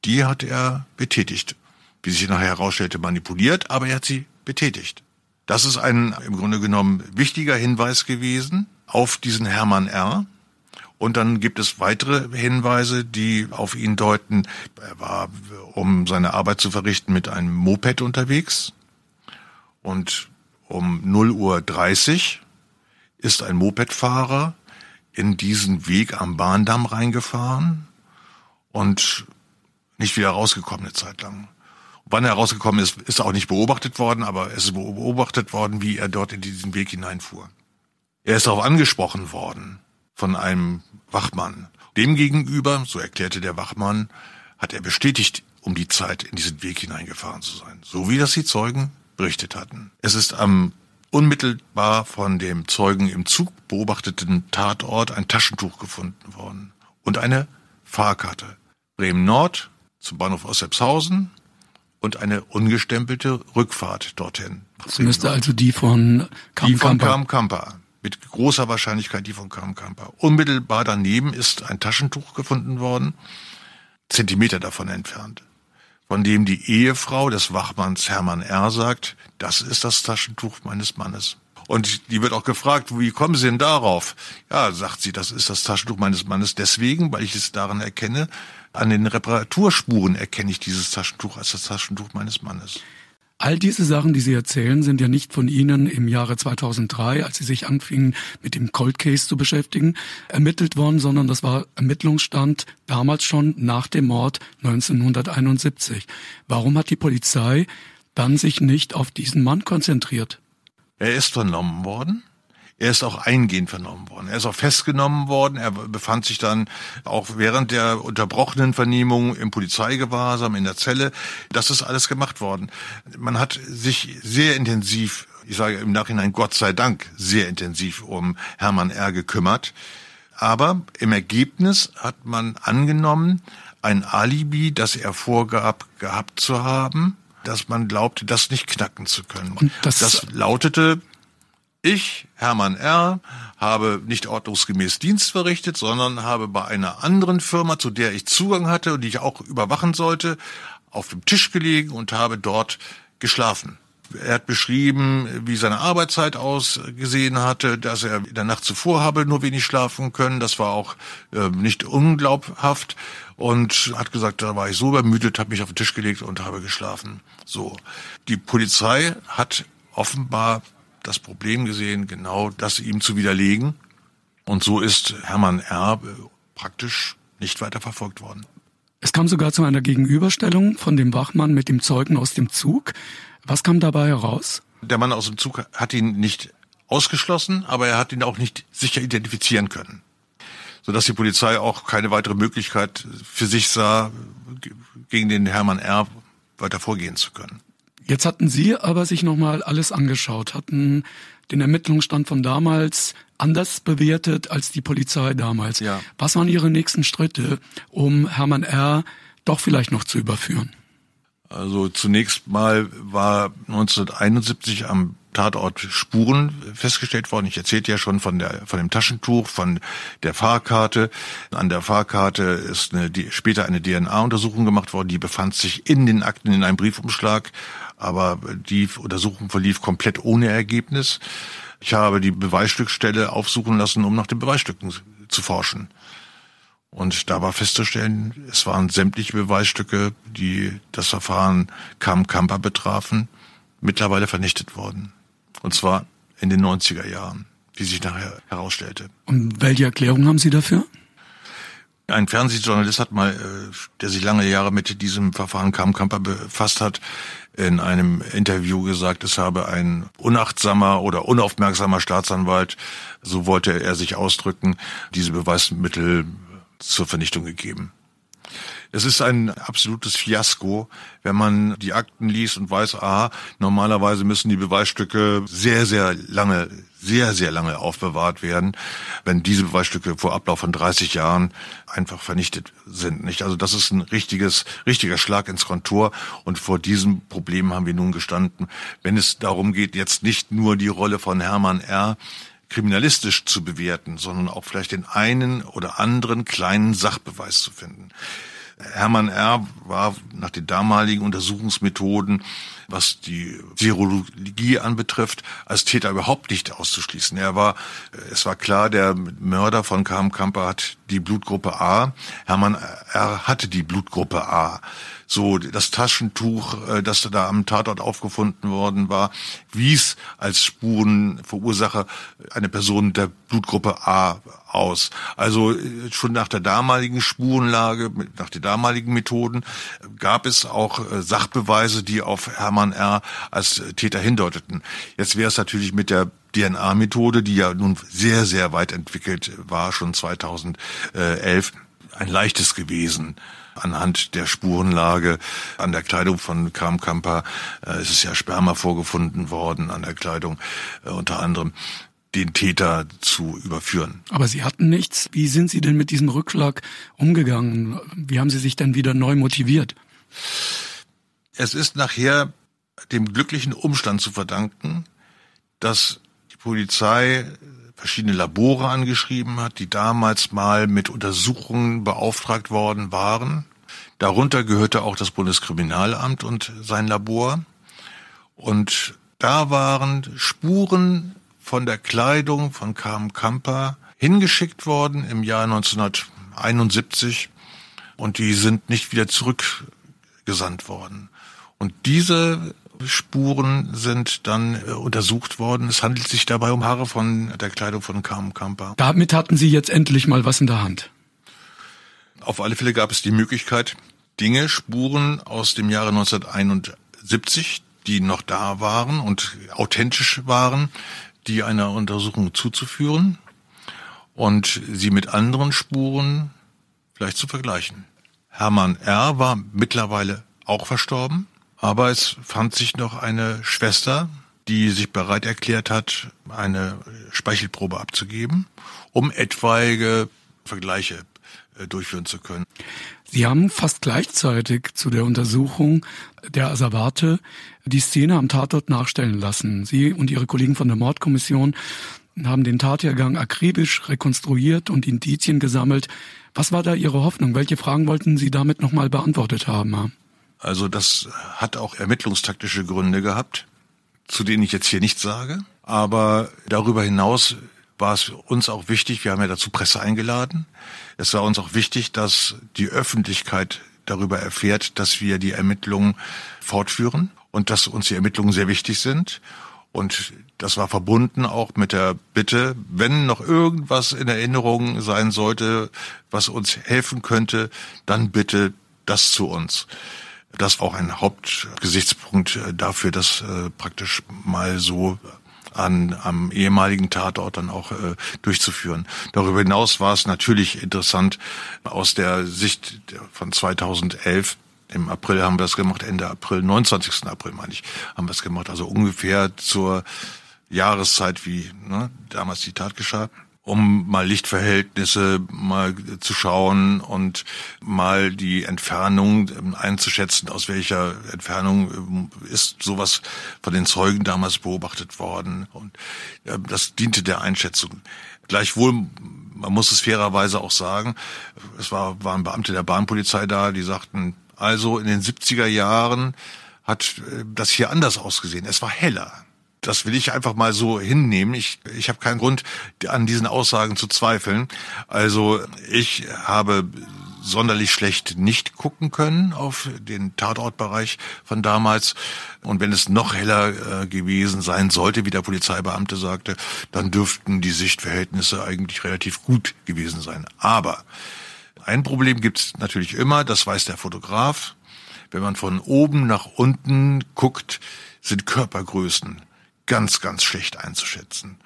die hat er betätigt. Wie sich nachher herausstellte, manipuliert, aber er hat sie betätigt. Das ist ein im Grunde genommen wichtiger Hinweis gewesen auf diesen Hermann R., und dann gibt es weitere Hinweise, die auf ihn deuten. Er war, um seine Arbeit zu verrichten, mit einem Moped unterwegs. Und um 0 Uhr 30 ist ein Mopedfahrer in diesen Weg am Bahndamm reingefahren und nicht wieder rausgekommen eine Zeit lang. Wann er rausgekommen ist, ist auch nicht beobachtet worden, aber es ist beobachtet worden, wie er dort in diesen Weg hineinfuhr. Er ist darauf angesprochen worden von einem Wachmann. Demgegenüber, so erklärte der Wachmann, hat er bestätigt, um die Zeit in diesen Weg hineingefahren zu sein. So wie das die Zeugen berichtet hatten. Es ist am unmittelbar von dem Zeugen im Zug beobachteten Tatort ein Taschentuch gefunden worden und eine Fahrkarte. Bremen Nord zum Bahnhof Ossepshausen und eine ungestempelte Rückfahrt dorthin. Das müsste also die von Kamp Die von Kamp Kamper mit großer Wahrscheinlichkeit die von Kramkamper. Unmittelbar daneben ist ein Taschentuch gefunden worden, Zentimeter davon entfernt, von dem die Ehefrau des Wachmanns Hermann R. sagt, das ist das Taschentuch meines Mannes. Und die wird auch gefragt, wie kommen Sie denn darauf? Ja, sagt sie, das ist das Taschentuch meines Mannes deswegen, weil ich es daran erkenne, an den Reparaturspuren erkenne ich dieses Taschentuch als das Taschentuch meines Mannes. All diese Sachen, die Sie erzählen, sind ja nicht von Ihnen im Jahre 2003, als Sie sich anfingen, mit dem Cold Case zu beschäftigen, ermittelt worden, sondern das war Ermittlungsstand damals schon nach dem Mord 1971. Warum hat die Polizei dann sich nicht auf diesen Mann konzentriert? Er ist vernommen worden er ist auch eingehend vernommen worden. Er ist auch festgenommen worden. Er befand sich dann auch während der unterbrochenen Vernehmung im Polizeigewahrsam in der Zelle. Das ist alles gemacht worden. Man hat sich sehr intensiv, ich sage im Nachhinein Gott sei Dank, sehr intensiv um Hermann R. gekümmert. Aber im Ergebnis hat man angenommen, ein Alibi, das er vorgab gehabt zu haben, dass man glaubte, das nicht knacken zu können. Das, das lautete, ich, Hermann R., habe nicht ordnungsgemäß Dienst verrichtet, sondern habe bei einer anderen Firma, zu der ich Zugang hatte und die ich auch überwachen sollte, auf dem Tisch gelegen und habe dort geschlafen. Er hat beschrieben, wie seine Arbeitszeit ausgesehen hatte, dass er in der Nacht zuvor habe nur wenig schlafen können. Das war auch äh, nicht unglaubhaft und hat gesagt, da war ich so übermüdet, habe mich auf den Tisch gelegt und habe geschlafen. So. Die Polizei hat offenbar das Problem gesehen, genau das ihm zu widerlegen. Und so ist Hermann R. praktisch nicht weiter verfolgt worden. Es kam sogar zu einer Gegenüberstellung von dem Wachmann mit dem Zeugen aus dem Zug. Was kam dabei heraus? Der Mann aus dem Zug hat ihn nicht ausgeschlossen, aber er hat ihn auch nicht sicher identifizieren können. Sodass die Polizei auch keine weitere Möglichkeit für sich sah, gegen den Hermann R. weiter vorgehen zu können. Jetzt hatten Sie aber sich nochmal alles angeschaut, hatten den Ermittlungsstand von damals anders bewertet als die Polizei damals. Ja. Was waren Ihre nächsten Schritte, um Hermann R. doch vielleicht noch zu überführen? Also zunächst mal war 1971 am Tatort Spuren festgestellt worden. Ich erzählte ja schon von der von dem Taschentuch, von der Fahrkarte. An der Fahrkarte ist eine, die, später eine DNA-Untersuchung gemacht worden. Die befand sich in den Akten in einem Briefumschlag aber die Untersuchung verlief komplett ohne Ergebnis. Ich habe die Beweisstückstelle aufsuchen lassen, um nach den Beweisstücken zu forschen. Und da war festzustellen, es waren sämtliche Beweisstücke, die das Verfahren Kam Kamper betrafen, mittlerweile vernichtet worden. Und zwar in den 90er Jahren, wie sich nachher herausstellte. Und welche Erklärung haben Sie dafür? Ein Fernsehjournalist hat mal, äh, der sich lange Jahre mit diesem Verfahren Kam Kamper befasst hat, in einem Interview gesagt, es habe ein unachtsamer oder unaufmerksamer Staatsanwalt, so wollte er sich ausdrücken, diese Beweismittel zur Vernichtung gegeben. Es ist ein absolutes Fiasko, wenn man die Akten liest und weiß, aha, normalerweise müssen die Beweisstücke sehr, sehr lange, sehr, sehr lange aufbewahrt werden, wenn diese Beweisstücke vor Ablauf von 30 Jahren einfach vernichtet sind, nicht? Also das ist ein richtiges, richtiger Schlag ins Kontor und vor diesem Problem haben wir nun gestanden, wenn es darum geht, jetzt nicht nur die Rolle von Hermann R kriminalistisch zu bewerten, sondern auch vielleicht den einen oder anderen kleinen Sachbeweis zu finden. Hermann R. war nach den damaligen Untersuchungsmethoden, was die Serologie anbetrifft, als Täter überhaupt nicht auszuschließen. Er war, es war klar, der Mörder von Kam Kamper hat die Blutgruppe A. Hermann R. hatte die Blutgruppe A so das Taschentuch, äh, das da am Tatort aufgefunden worden war, wies als Spurenverursacher eine Person der Blutgruppe A aus. Also äh, schon nach der damaligen Spurenlage, nach den damaligen Methoden gab es auch äh, Sachbeweise, die auf Hermann R. als Täter hindeuteten. Jetzt wäre es natürlich mit der DNA-Methode, die ja nun sehr, sehr weit entwickelt war, schon 2011, ein leichtes gewesen anhand der Spurenlage an der Kleidung von Kramkamper. Äh, es ist ja Sperma vorgefunden worden an der Kleidung, äh, unter anderem den Täter zu überführen. Aber Sie hatten nichts. Wie sind Sie denn mit diesem Rückschlag umgegangen? Wie haben Sie sich denn wieder neu motiviert? Es ist nachher dem glücklichen Umstand zu verdanken, dass die Polizei verschiedene Labore angeschrieben hat, die damals mal mit Untersuchungen beauftragt worden waren. Darunter gehörte auch das Bundeskriminalamt und sein Labor. Und da waren Spuren von der Kleidung von Kam Kamper hingeschickt worden im Jahr 1971 und die sind nicht wieder zurückgesandt worden. Und diese Spuren sind dann äh, untersucht worden. Es handelt sich dabei um Haare von der Kleidung von Carmen Kamper. Damit hatten Sie jetzt endlich mal was in der Hand. Auf alle Fälle gab es die Möglichkeit, Dinge, Spuren aus dem Jahre 1971, die noch da waren und authentisch waren, die einer Untersuchung zuzuführen und sie mit anderen Spuren vielleicht zu vergleichen. Hermann R. war mittlerweile auch verstorben. Aber es fand sich noch eine Schwester, die sich bereit erklärt hat, eine Speichelprobe abzugeben, um etwaige Vergleiche äh, durchführen zu können. Sie haben fast gleichzeitig zu der Untersuchung der Asservate die Szene am Tatort nachstellen lassen. Sie und Ihre Kollegen von der Mordkommission haben den Tathergang akribisch rekonstruiert und Indizien gesammelt. Was war da Ihre Hoffnung? Welche Fragen wollten Sie damit nochmal beantwortet haben? Also das hat auch ermittlungstaktische Gründe gehabt, zu denen ich jetzt hier nichts sage. Aber darüber hinaus war es uns auch wichtig, wir haben ja dazu Presse eingeladen. Es war uns auch wichtig, dass die Öffentlichkeit darüber erfährt, dass wir die Ermittlungen fortführen und dass uns die Ermittlungen sehr wichtig sind. Und das war verbunden auch mit der Bitte, wenn noch irgendwas in Erinnerung sein sollte, was uns helfen könnte, dann bitte das zu uns. Das war auch ein Hauptgesichtspunkt äh, dafür, das äh, praktisch mal so an, am ehemaligen Tatort dann auch äh, durchzuführen. Darüber hinaus war es natürlich interessant aus der Sicht von 2011. Im April haben wir es gemacht, Ende April, 29. April meine ich, haben wir es gemacht. Also ungefähr zur Jahreszeit, wie ne, damals die Tat geschah um mal Lichtverhältnisse mal zu schauen und mal die Entfernung ähm, einzuschätzen, aus welcher Entfernung ähm, ist sowas von den Zeugen damals beobachtet worden. Und das diente der Einschätzung. Gleichwohl, man muss es fairerweise auch sagen, es war, waren Beamte der Bahnpolizei da, die sagten, also in den 70er Jahren hat äh, das hier anders ausgesehen. Es war heller. Das will ich einfach mal so hinnehmen. Ich, ich habe keinen Grund, an diesen Aussagen zu zweifeln. Also ich habe sonderlich schlecht nicht gucken können auf den Tatortbereich von damals. Und wenn es noch heller äh, gewesen sein sollte, wie der Polizeibeamte sagte, dann dürften die Sichtverhältnisse eigentlich relativ gut gewesen sein. Aber ein Problem gibt es natürlich immer, das weiß der Fotograf. Wenn man von oben nach unten guckt, sind Körpergrößen ganz, ganz schlecht einzuschätzen.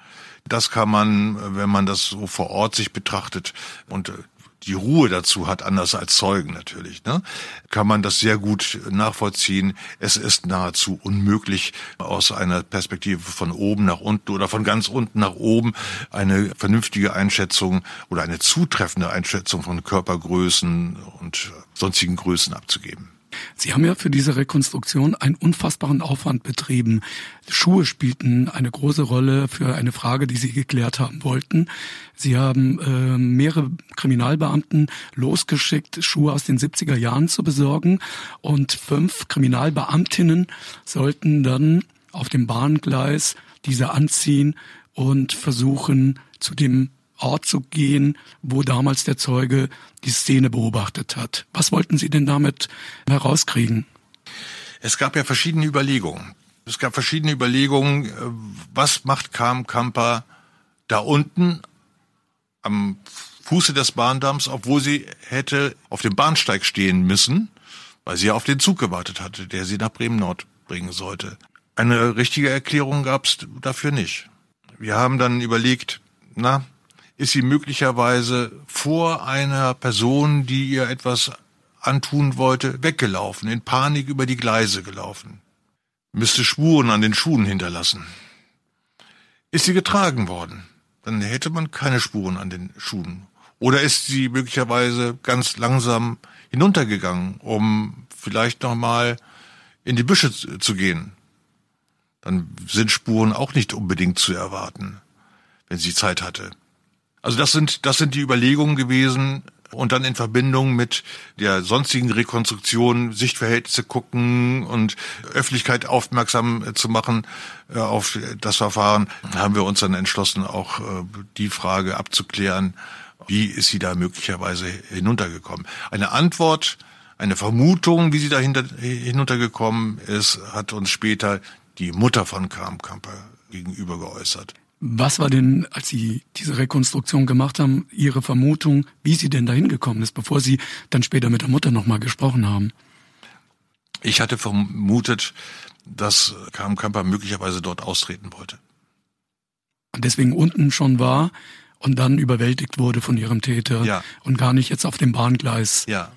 Das kann man, wenn man das so vor Ort sich betrachtet und äh, die Ruhe dazu hat, anders als Zeugen natürlich, ne, kann man das sehr gut nachvollziehen. Es ist nahezu unmöglich, aus einer Perspektive von oben nach unten oder von ganz unten nach oben eine vernünftige Einschätzung oder eine zutreffende Einschätzung von Körpergrößen und sonstigen Größen abzugeben. Sie haben ja für diese Rekonstruktion einen unfassbaren Aufwand betrieben. Schuhe spielten eine große Rolle für eine Frage, die Sie geklärt haben wollten. Sie haben äh, mehrere Kriminalbeamten losgeschickt, Schuhe aus den 70er Jahren zu besorgen und fünf Kriminalbeamtinnen sollten dann auf dem Bahngleis diese anziehen und versuchen, zu dem Ort zu gehen, wo damals der Zeuge die Szene beobachtet hat. Was wollten Sie denn damit herauskriegen? Es gab ja verschiedene Überlegungen. Es gab verschiedene Überlegungen, äh, was macht Kam Kamper da unten am Fuße des Bahndamms, obwohl sie hätte auf dem Bahnsteig stehen müssen, weil sie ja auf den Zug gewartet hatte, der sie nach Bremen Nord bringen sollte. Eine richtige Erklärung gab es dafür nicht. Wir haben dann überlegt, na, ist sie möglicherweise vor einer Person, die ihr etwas antun wollte, weggelaufen, in Panik über die Gleise gelaufen. Müsste Spuren an den Schuhen hinterlassen. Ist sie getragen worden, dann hätte man keine Spuren an den Schuhen. Oder ist sie möglicherweise ganz langsam hinuntergegangen, um vielleicht nochmal in die Büsche zu gehen. Dann sind Spuren auch nicht unbedingt zu erwarten, wenn sie Zeit hatte. Also das sind, das sind die Überlegungen gewesen, und dann in Verbindung mit der sonstigen Rekonstruktion Sichtverhältnisse gucken und Öffentlichkeit aufmerksam äh, zu machen äh, auf das Verfahren, haben wir uns dann entschlossen, auch äh, die Frage abzuklären, wie ist sie da möglicherweise hinuntergekommen. Eine Antwort, eine Vermutung, wie sie da hinuntergekommen ist, hat uns später die Mutter von Kram Kamper gegenüber geäußert. Was war denn, als Sie diese Rekonstruktion gemacht haben, Ihre Vermutung, wie sie denn dahin gekommen ist, bevor Sie dann später mit der Mutter nochmal gesprochen haben? Ich hatte vermutet, dass Kam Kamper möglicherweise dort austreten wollte. Und deswegen unten schon war und dann überwältigt wurde von ihrem Täter ja. und gar nicht jetzt auf dem Bahngleis. Ja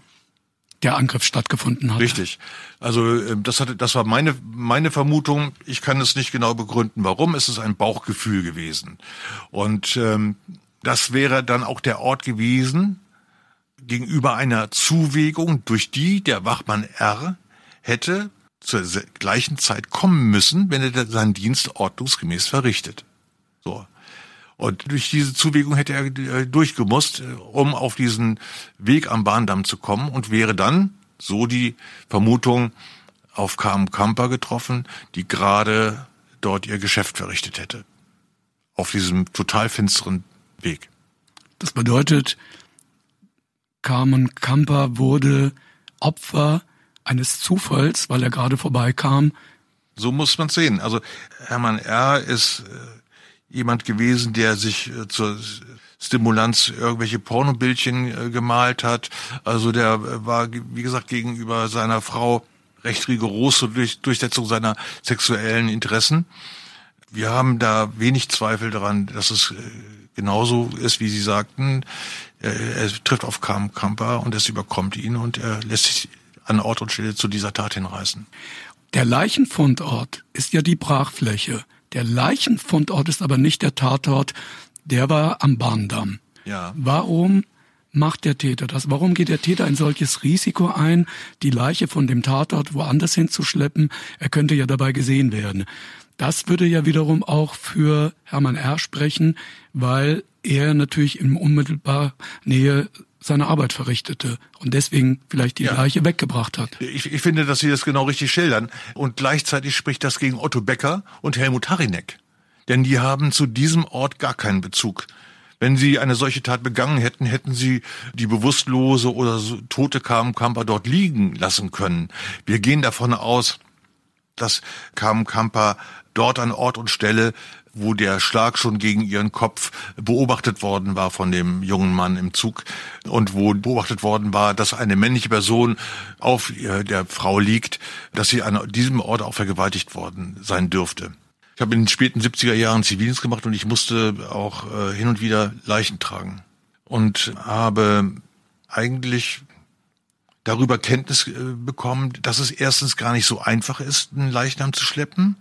der Angriff stattgefunden hat. Richtig. Also ähm, das hatte, das war meine meine Vermutung. Ich kann es nicht genau begründen, warum. Es ist ein Bauchgefühl gewesen und ähm, das wäre dann auch der Ort gewesen gegenüber einer Zuwägung, durch die der Wachmann R hätte zur gleichen Zeit kommen müssen, wenn er seinen Dienst ordnungsgemäß verrichtet. So. Und durch diese Zuwägung hätte er äh, durchgemusst, äh, um auf diesen Weg am Bahndamm zu kommen und wäre dann, so die Vermutung, auf KM Kamper getroffen, die gerade dort ihr Geschäft verrichtet hätte. Auf diesem total finsteren Weg. Das bedeutet, Carmen Kamper wurde Opfer eines Zufalls, weil er gerade vorbeikam. So muss man sehen. Also Hermann R. ist äh, jemand gewesen, der sich äh, zur Stimulanz irgendwelche Pornobildchen äh, gemalt hat. Also der äh, war, wie gesagt, gegenüber seiner Frau recht rigoros zur durch, Durchsetzung seiner sexuellen Interessen. Wir haben da wenig Zweifel daran, dass es genauso ist, wie Sie sagten. Er, er trifft auf Kam Kamper und es überkommt ihn und er lässt sich an Ort und Stelle zu dieser Tat hinreißen. Der Leichenfundort ist ja die Brachfläche. Der Leichenfundort ist aber nicht der Tatort, der war am Bahndamm. Ja. Warum macht der Täter das? Warum geht der Täter ein solches Risiko ein, die Leiche von dem Tatort woanders hinzuschleppen? Er könnte ja dabei gesehen werden. Das würde ja wiederum auch für Hermann R. sprechen, weil er natürlich in unmittelbarer Nähe seine Arbeit verrichtete und deswegen vielleicht die ja. Leiche weggebracht hat. Ich, ich finde, dass Sie das genau richtig schildern. Und gleichzeitig spricht das gegen Otto Becker und Helmut Harineck. Denn die haben zu diesem Ort gar keinen Bezug. Wenn sie eine solche Tat begangen hätten, hätten sie die bewusstlose oder tote Kamper dort liegen lassen können. Wir gehen davon aus, dass Kamper dort an Ort und Stelle wo der Schlag schon gegen ihren Kopf beobachtet worden war von dem jungen Mann im Zug und wo beobachtet worden war, dass eine männliche Person auf der Frau liegt, dass sie an diesem Ort auch vergewaltigt worden sein dürfte. Ich habe in den späten 70er Jahren Zivildienst gemacht und ich musste auch äh, hin und wieder Leichen tragen und habe eigentlich darüber Kenntnis äh, bekommen, dass es erstens gar nicht so einfach ist, einen Leichnam zu schleppen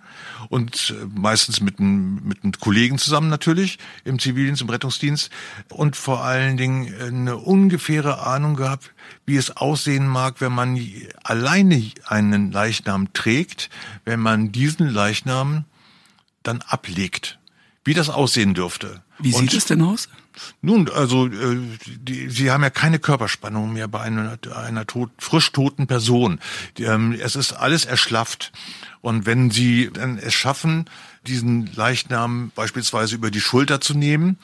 und äh, meistens mit einem, mit einem Kollegen zusammen natürlich im Zivildienst, im Rettungsdienst und vor allen Dingen eine ungefähre Ahnung gehabt, wie es aussehen mag, wenn man alleine einen Leichnam trägt, wenn man diesen Leichnam dann ablegt, wie das aussehen dürfte. Wie sieht es denn aus? Nun, also äh, die, sie haben ja keine Körperspannung mehr bei einer, einer tot, frisch toten Person. Die, ähm, es ist alles erschlafft. Und wenn sie dann es schaffen, diesen Leichnam beispielsweise über die Schulter zu nehmen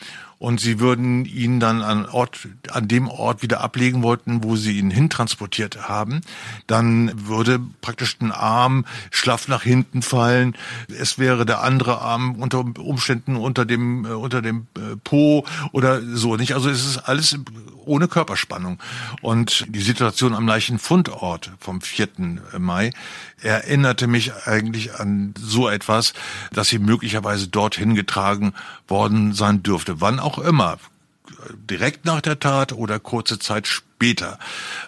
und sie würden ihn dann an Ort, an dem Ort wieder ablegen wollten, wo sie ihn hintransportiert haben, dann würde praktisch ein Arm schlaff nach hinten fallen. Es wäre der andere Arm unter Umständen unter dem, äh, unter dem äh, Po oder so nicht. Also es ist alles ohne Körperspannung. Und die Situation am Leichenfundort vom 4. Mai erinnerte mich eigentlich an so etwas, dass sie möglicherweise dorthin getragen worden sein dürfte. Wann auch immer. Direkt nach der Tat oder kurze Zeit später.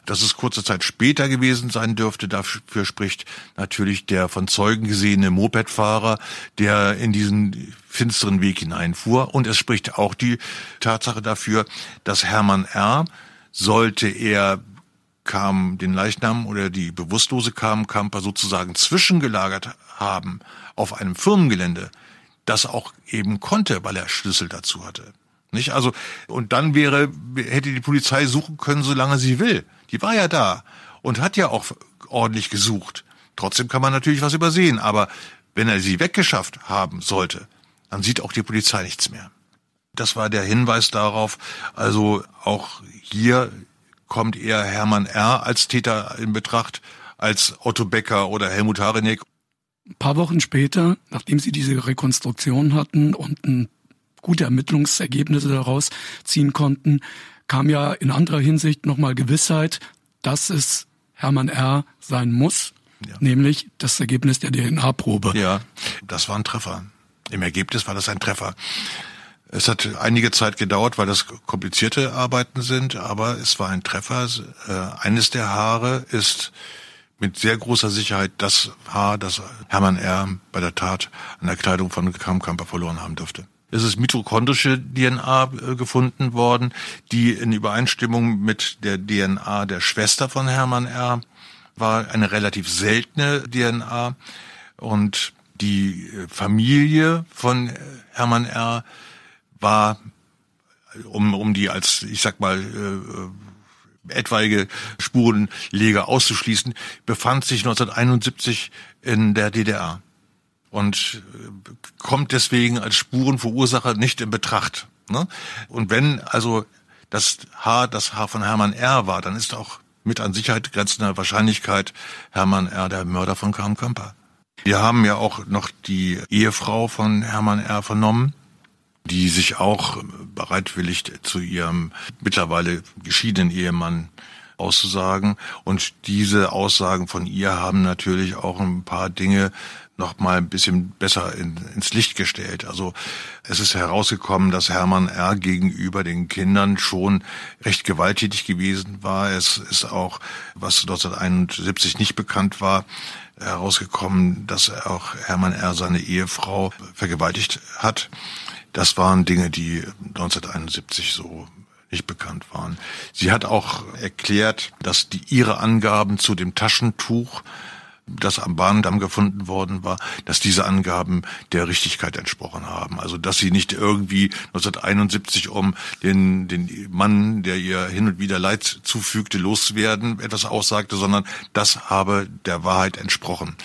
Dass es kurze Zeit später gewesen sein dürfte, dafür spricht natürlich der von Zeugen gesehene Mopedfahrer, der in diesen finsteren Weg hineinfuhr. Und es spricht auch die Tatsache dafür, dass Hermann R., sollte er kam den Leichnam oder die bewusstlose kam Kamper sozusagen zwischengelagert haben auf einem Firmengelände, das auch eben konnte, weil er Schlüssel dazu hatte. Nicht? Also, und dann wäre, hätte die Polizei suchen können, solange sie will. Die war ja da und hat ja auch ordentlich gesucht. Trotzdem kann man natürlich was übersehen, aber wenn er sie weggeschafft haben sollte, dann sieht auch die Polizei nichts mehr. Das war der Hinweis darauf, also auch hier kommt eher Hermann R. als Täter in Betracht, als Otto Becker oder Helmut Harenek. Ein paar Wochen später, nachdem sie diese Rekonstruktion hatten und ein gute Ermittlungsergebnisse daraus ziehen konnten, kam ja in anderer Hinsicht nochmal Gewissheit, dass es Hermann R. sein muss, ja. nämlich das Ergebnis der DNA-Probe. Ja, das war ein Treffer. Im Ergebnis war das ein Treffer. Es hat einige Zeit gedauert, weil das komplizierte Arbeiten sind, aber es war ein Treffer. Äh, eines der Haare ist mit sehr großer Sicherheit das Haar, das Hermann R. bei der Tat an der Kleidung von Kamkamper verloren haben dürfte. Es ist mitochondrische DNA äh, gefunden worden, die in Übereinstimmung mit der DNA der Schwester von Hermann R. war eine relativ seltene DNA und die äh, Familie von Hermann R. war, um, um die als, ich sag mal, äh, etwaige Spurenleger auszuschließen, befand sich 1971 in der DDR und äh, kommt deswegen als Spurenverursacher nicht in Betracht. Ne? Und wenn also das Haar das Haar von Hermann R. war, dann ist auch mit an Sicherheit grenzender Wahrscheinlichkeit Hermann R. der Mörder von Karl Kamper. Wir haben ja auch noch die Ehefrau von Hermann R. vernommen, die sich auch bereitwillig zu ihrem mittlerweile geschiedenen Ehemann auszusagen. Und diese Aussagen von ihr haben natürlich auch ein paar Dinge noch mal ein bisschen besser in, ins Licht gestellt. Also es ist herausgekommen, dass Hermann R. gegenüber den Kindern schon recht gewalttätig gewesen war. Es ist auch, was 1971 nicht bekannt war, herausgekommen, dass auch Hermann R. seine Ehefrau vergewaltigt hat. Das waren Dinge, die 1971 so nicht bekannt waren. Sie hat auch erklärt, dass die ihre Angaben zu dem Taschentuch das am Bahndamm gefunden worden war, dass diese Angaben der Richtigkeit entsprochen haben. Also dass sie nicht irgendwie 1971 um den, den Mann, der ihr hin und wieder Leid zufügte, loswerden, etwas aussagte, sondern das habe der Wahrheit entsprochen.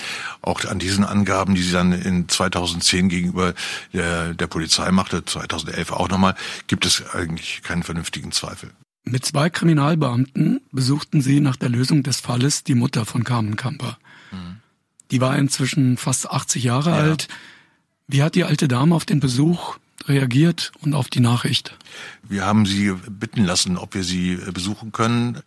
Auch an diesen Angaben, die sie dann in 2010 gegenüber der, der Polizei machte, 2011 auch nochmal, gibt es eigentlich keinen vernünftigen Zweifel. Mit zwei Kriminalbeamten besuchten sie nach der Lösung des Falles die Mutter von Carmen Kamper. Die war inzwischen fast 80 Jahre ja. alt. Wie hat die alte Dame auf den Besuch reagiert und auf die Nachricht? Wir haben sie bitten lassen, ob wir sie besuchen können.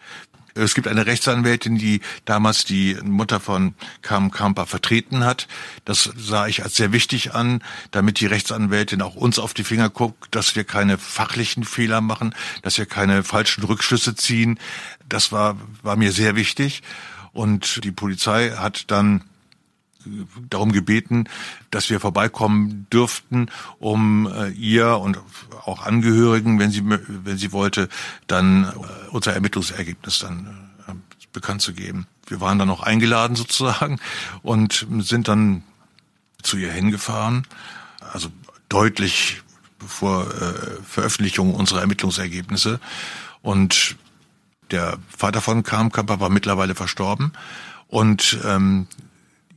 Es gibt eine Rechtsanwältin, die damals die Mutter von Carmen Kamper vertreten hat. Das sah ich als sehr wichtig an, damit die Rechtsanwältin auch uns auf die Finger guckt, dass wir keine fachlichen Fehler machen, dass wir keine falschen Rückschlüsse ziehen. Das war, war mir sehr wichtig. Und die Polizei hat dann darum gebeten, dass wir vorbeikommen dürften, um äh, ihr und auch Angehörigen, wenn sie wenn sie wollte, dann äh, unser Ermittlungsergebnis dann äh, bekannt zu geben. Wir waren dann auch eingeladen sozusagen und sind dann zu ihr hingefahren, also deutlich vor äh, Veröffentlichung unserer Ermittlungsergebnisse und der Vater von Kamkamper war mittlerweile verstorben und ähm,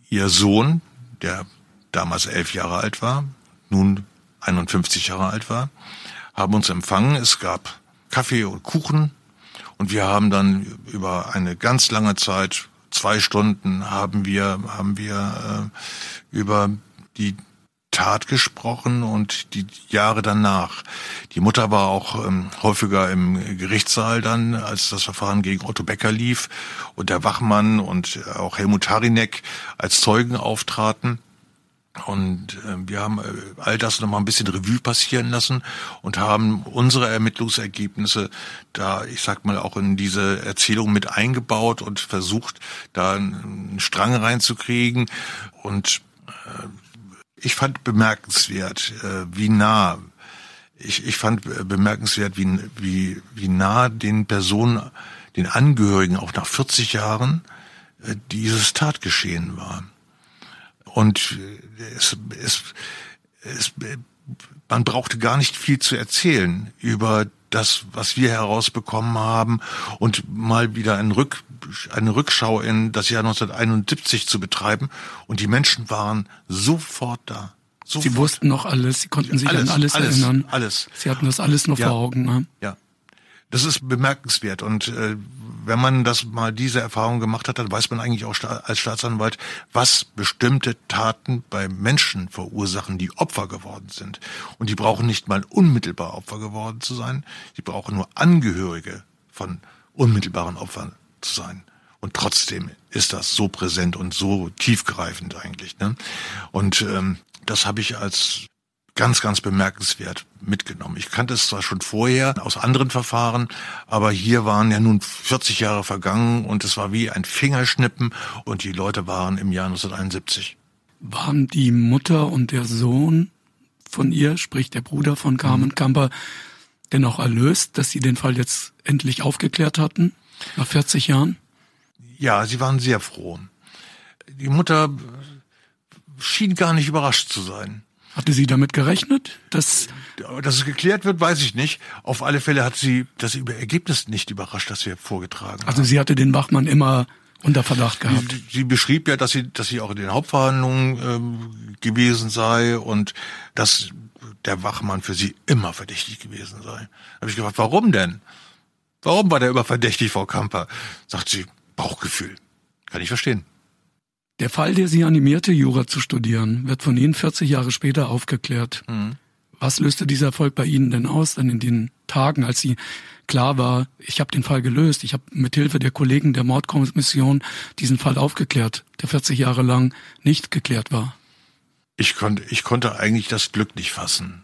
ihr Sohn, der damals elf Jahre alt war, nun 51 Jahre alt war, haben uns empfangen. Es gab Kaffee und Kuchen und wir haben dann über eine ganz lange Zeit, zwei Stunden, haben wir haben wir äh, über die Tat gesprochen und die Jahre danach. Die Mutter war auch ähm, häufiger im Gerichtssaal dann, als das Verfahren gegen Otto Becker lief und der Wachmann und auch Helmut Harinek als Zeugen auftraten. Und äh, wir haben äh, all das nochmal ein bisschen Revue passieren lassen und haben unsere Ermittlungsergebnisse da, ich sag mal, auch in diese Erzählung mit eingebaut und versucht, da einen Strang reinzukriegen. Und äh, ich fand bemerkenswert, äh, wie nah, ich, ich fand bemerkenswert, wie, wie, wie nah den Personen, den Angehörigen auch nach 40 Jahren äh, dieses Tatgeschehen war. Und äh, es, es, es, man brauchte gar nicht viel zu erzählen über das, was wir herausbekommen haben und mal wieder ein Rück, eine Rückschau in das Jahr 1971 zu betreiben. Und die Menschen waren sofort da. Sofort. Sie wussten noch alles, sie konnten sich alles, an alles, alles, erinnern. Alles. Sie hatten das alles noch ja. vor Augen. Ne? Ja. Das ist bemerkenswert und äh, wenn man das mal diese Erfahrung gemacht hat, dann weiß man eigentlich auch als Staatsanwalt, was bestimmte Taten bei Menschen verursachen, die Opfer geworden sind. Und die brauchen nicht mal unmittelbar Opfer geworden zu sein, die brauchen nur Angehörige von unmittelbaren Opfern zu sein. Und trotzdem ist das so präsent und so tiefgreifend eigentlich. Ne? Und ähm, das habe ich als ganz, ganz bemerkenswert mitgenommen. Ich kannte es zwar schon vorher aus anderen Verfahren, aber hier waren ja nun 40 Jahre vergangen und es war wie ein Fingerschnippen und die Leute waren im Jahr 1971. Waren die Mutter und der Sohn von ihr, sprich der Bruder von Carmen mhm. Kamper, denn auch erlöst, dass sie den Fall jetzt endlich aufgeklärt hatten, nach 40 Jahren? Ja, sie waren sehr froh. Die Mutter schien gar nicht überrascht zu sein. Hatte sie damit gerechnet, dass dass es geklärt wird, weiß ich nicht. Auf alle Fälle hat sie das Ergebnis nicht überrascht, das wir vorgetragen haben. Also sie hatte den Wachmann immer unter Verdacht gehabt. Sie, sie beschrieb ja, dass sie, dass sie auch in den Hauptverhandlungen ähm, gewesen sei und dass der Wachmann für sie immer verdächtig gewesen sei. Da habe ich gefragt, warum denn? Warum war der immer verdächtig, Frau Kamper? Sagt sie, Bauchgefühl. Kann ich verstehen. Der Fall, der Sie animierte, Jura zu studieren, wird von Ihnen 40 Jahre später aufgeklärt. Mhm. Was löste dieser Erfolg bei Ihnen denn aus, dann in den Tagen, als Sie klar war, ich habe den Fall gelöst, ich habe mit Hilfe der Kollegen der Mordkommission diesen Fall aufgeklärt, der 40 Jahre lang nicht geklärt war? Ich konnte, ich konnte eigentlich das Glück nicht fassen.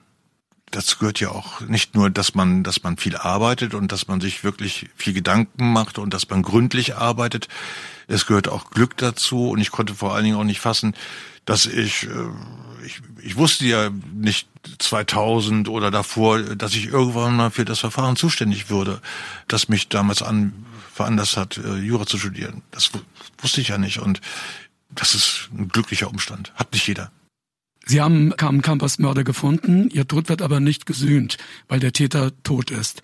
Das gehört ja auch nicht nur, dass man, dass man viel arbeitet und dass man sich wirklich viel Gedanken macht und dass man gründlich arbeitet. Es gehört auch Glück dazu und ich konnte vor allen Dingen auch nicht fassen, dass ich, äh, ich, ich wusste ja nicht 2000 oder davor, dass ich irgendwann mal für das Verfahren zuständig würde, das mich damals an, veranlasst hat, äh, Jura zu studieren. Das wusste ich ja nicht und das ist ein glücklicher Umstand. Hat nicht jeder. Sie haben Carmen Campers Mörder gefunden, ihr Tod wird aber nicht gesühnt, weil der Täter tot ist.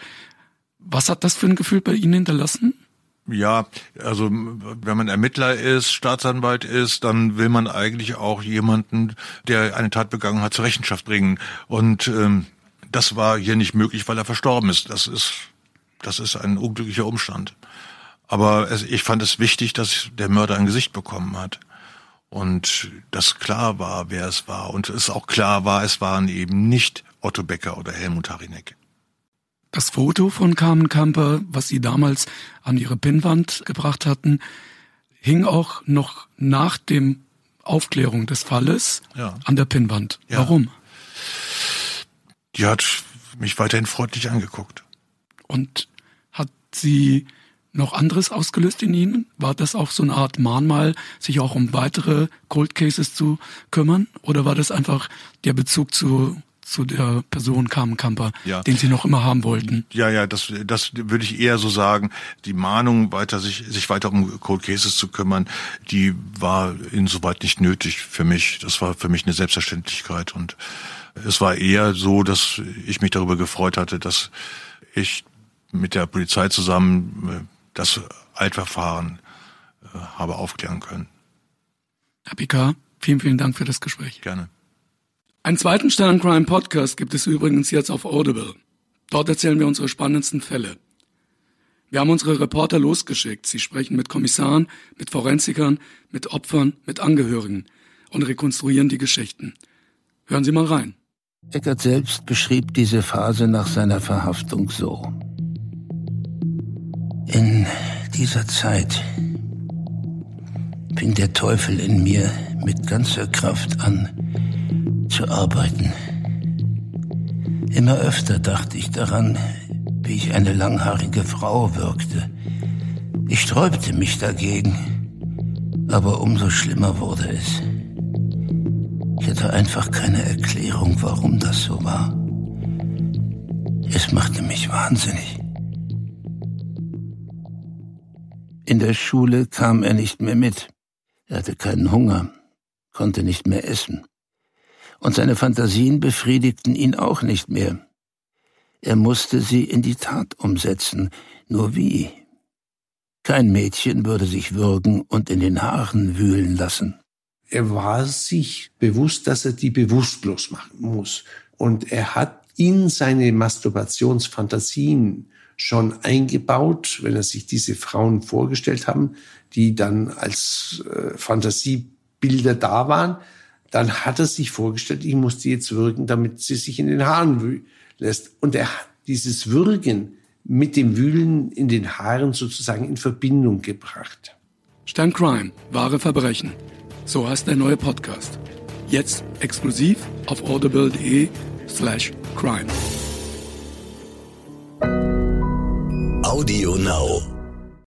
Was hat das für ein Gefühl bei Ihnen hinterlassen? Ja, also wenn man Ermittler ist, Staatsanwalt ist, dann will man eigentlich auch jemanden, der eine Tat begangen hat, zur Rechenschaft bringen. Und ähm, das war hier nicht möglich, weil er verstorben ist. Das ist, das ist ein unglücklicher Umstand. Aber es, ich fand es wichtig, dass der Mörder ein Gesicht bekommen hat. Und dass klar war, wer es war. Und es auch klar war, es waren eben nicht Otto Becker oder Helmut Harinek. Das Foto von Carmen Kamper, was Sie damals an Ihre Pinnwand gebracht hatten, hing auch noch nach dem Aufklärung des Falles ja. an der Pinnwand. Ja. Warum? Die hat mich weiterhin freundlich angeguckt. Und hat sie noch anderes ausgelöst in Ihnen? War das auch so eine Art Mahnmal, sich auch um weitere Cold Cases zu kümmern? Oder war das einfach der Bezug zu zu der Person Carmen Kamper, ja. den Sie noch immer haben wollten. Ja, ja, das, das würde ich eher so sagen. Die Mahnung, weiter sich, sich weiter um Cold Cases zu kümmern, die war insoweit nicht nötig für mich. Das war für mich eine Selbstverständlichkeit und es war eher so, dass ich mich darüber gefreut hatte, dass ich mit der Polizei zusammen äh, das Altverfahren äh, habe aufklären können. Herr Picard, vielen, vielen Dank für das Gespräch. Gerne. Einen zweiten Stern Crime Podcast gibt es übrigens jetzt auf Audible. Dort erzählen wir unsere spannendsten Fälle. Wir haben unsere Reporter losgeschickt. Sie sprechen mit Kommissaren, mit Forensikern, mit Opfern, mit Angehörigen und rekonstruieren die Geschichten. Hören Sie mal rein. Eckert selbst beschrieb diese Phase nach seiner Verhaftung so. In dieser Zeit fing der Teufel in mir mit ganzer Kraft an, zu arbeiten. Immer öfter dachte ich daran, wie ich eine langhaarige Frau wirkte. Ich sträubte mich dagegen, aber umso schlimmer wurde es. Ich hatte einfach keine Erklärung, warum das so war. Es machte mich wahnsinnig. In der Schule kam er nicht mehr mit. Er hatte keinen Hunger, konnte nicht mehr essen und seine Fantasien befriedigten ihn auch nicht mehr. Er musste sie in die Tat umsetzen, nur wie? Kein Mädchen würde sich würgen und in den Haaren wühlen lassen. Er war sich bewusst, dass er die bewusstlos machen muss. Und er hat in seine Masturbationsfantasien schon eingebaut, wenn er sich diese Frauen vorgestellt haben, die dann als äh, Fantasiebilder da waren, dann hat er sich vorgestellt, ich muss die jetzt würgen, damit sie sich in den Haaren lässt. Und er hat dieses Würgen mit dem Wühlen in den Haaren sozusagen in Verbindung gebracht. Stern Crime, wahre Verbrechen. So heißt der neue Podcast. Jetzt exklusiv auf audible.de slash crime. Audio Now.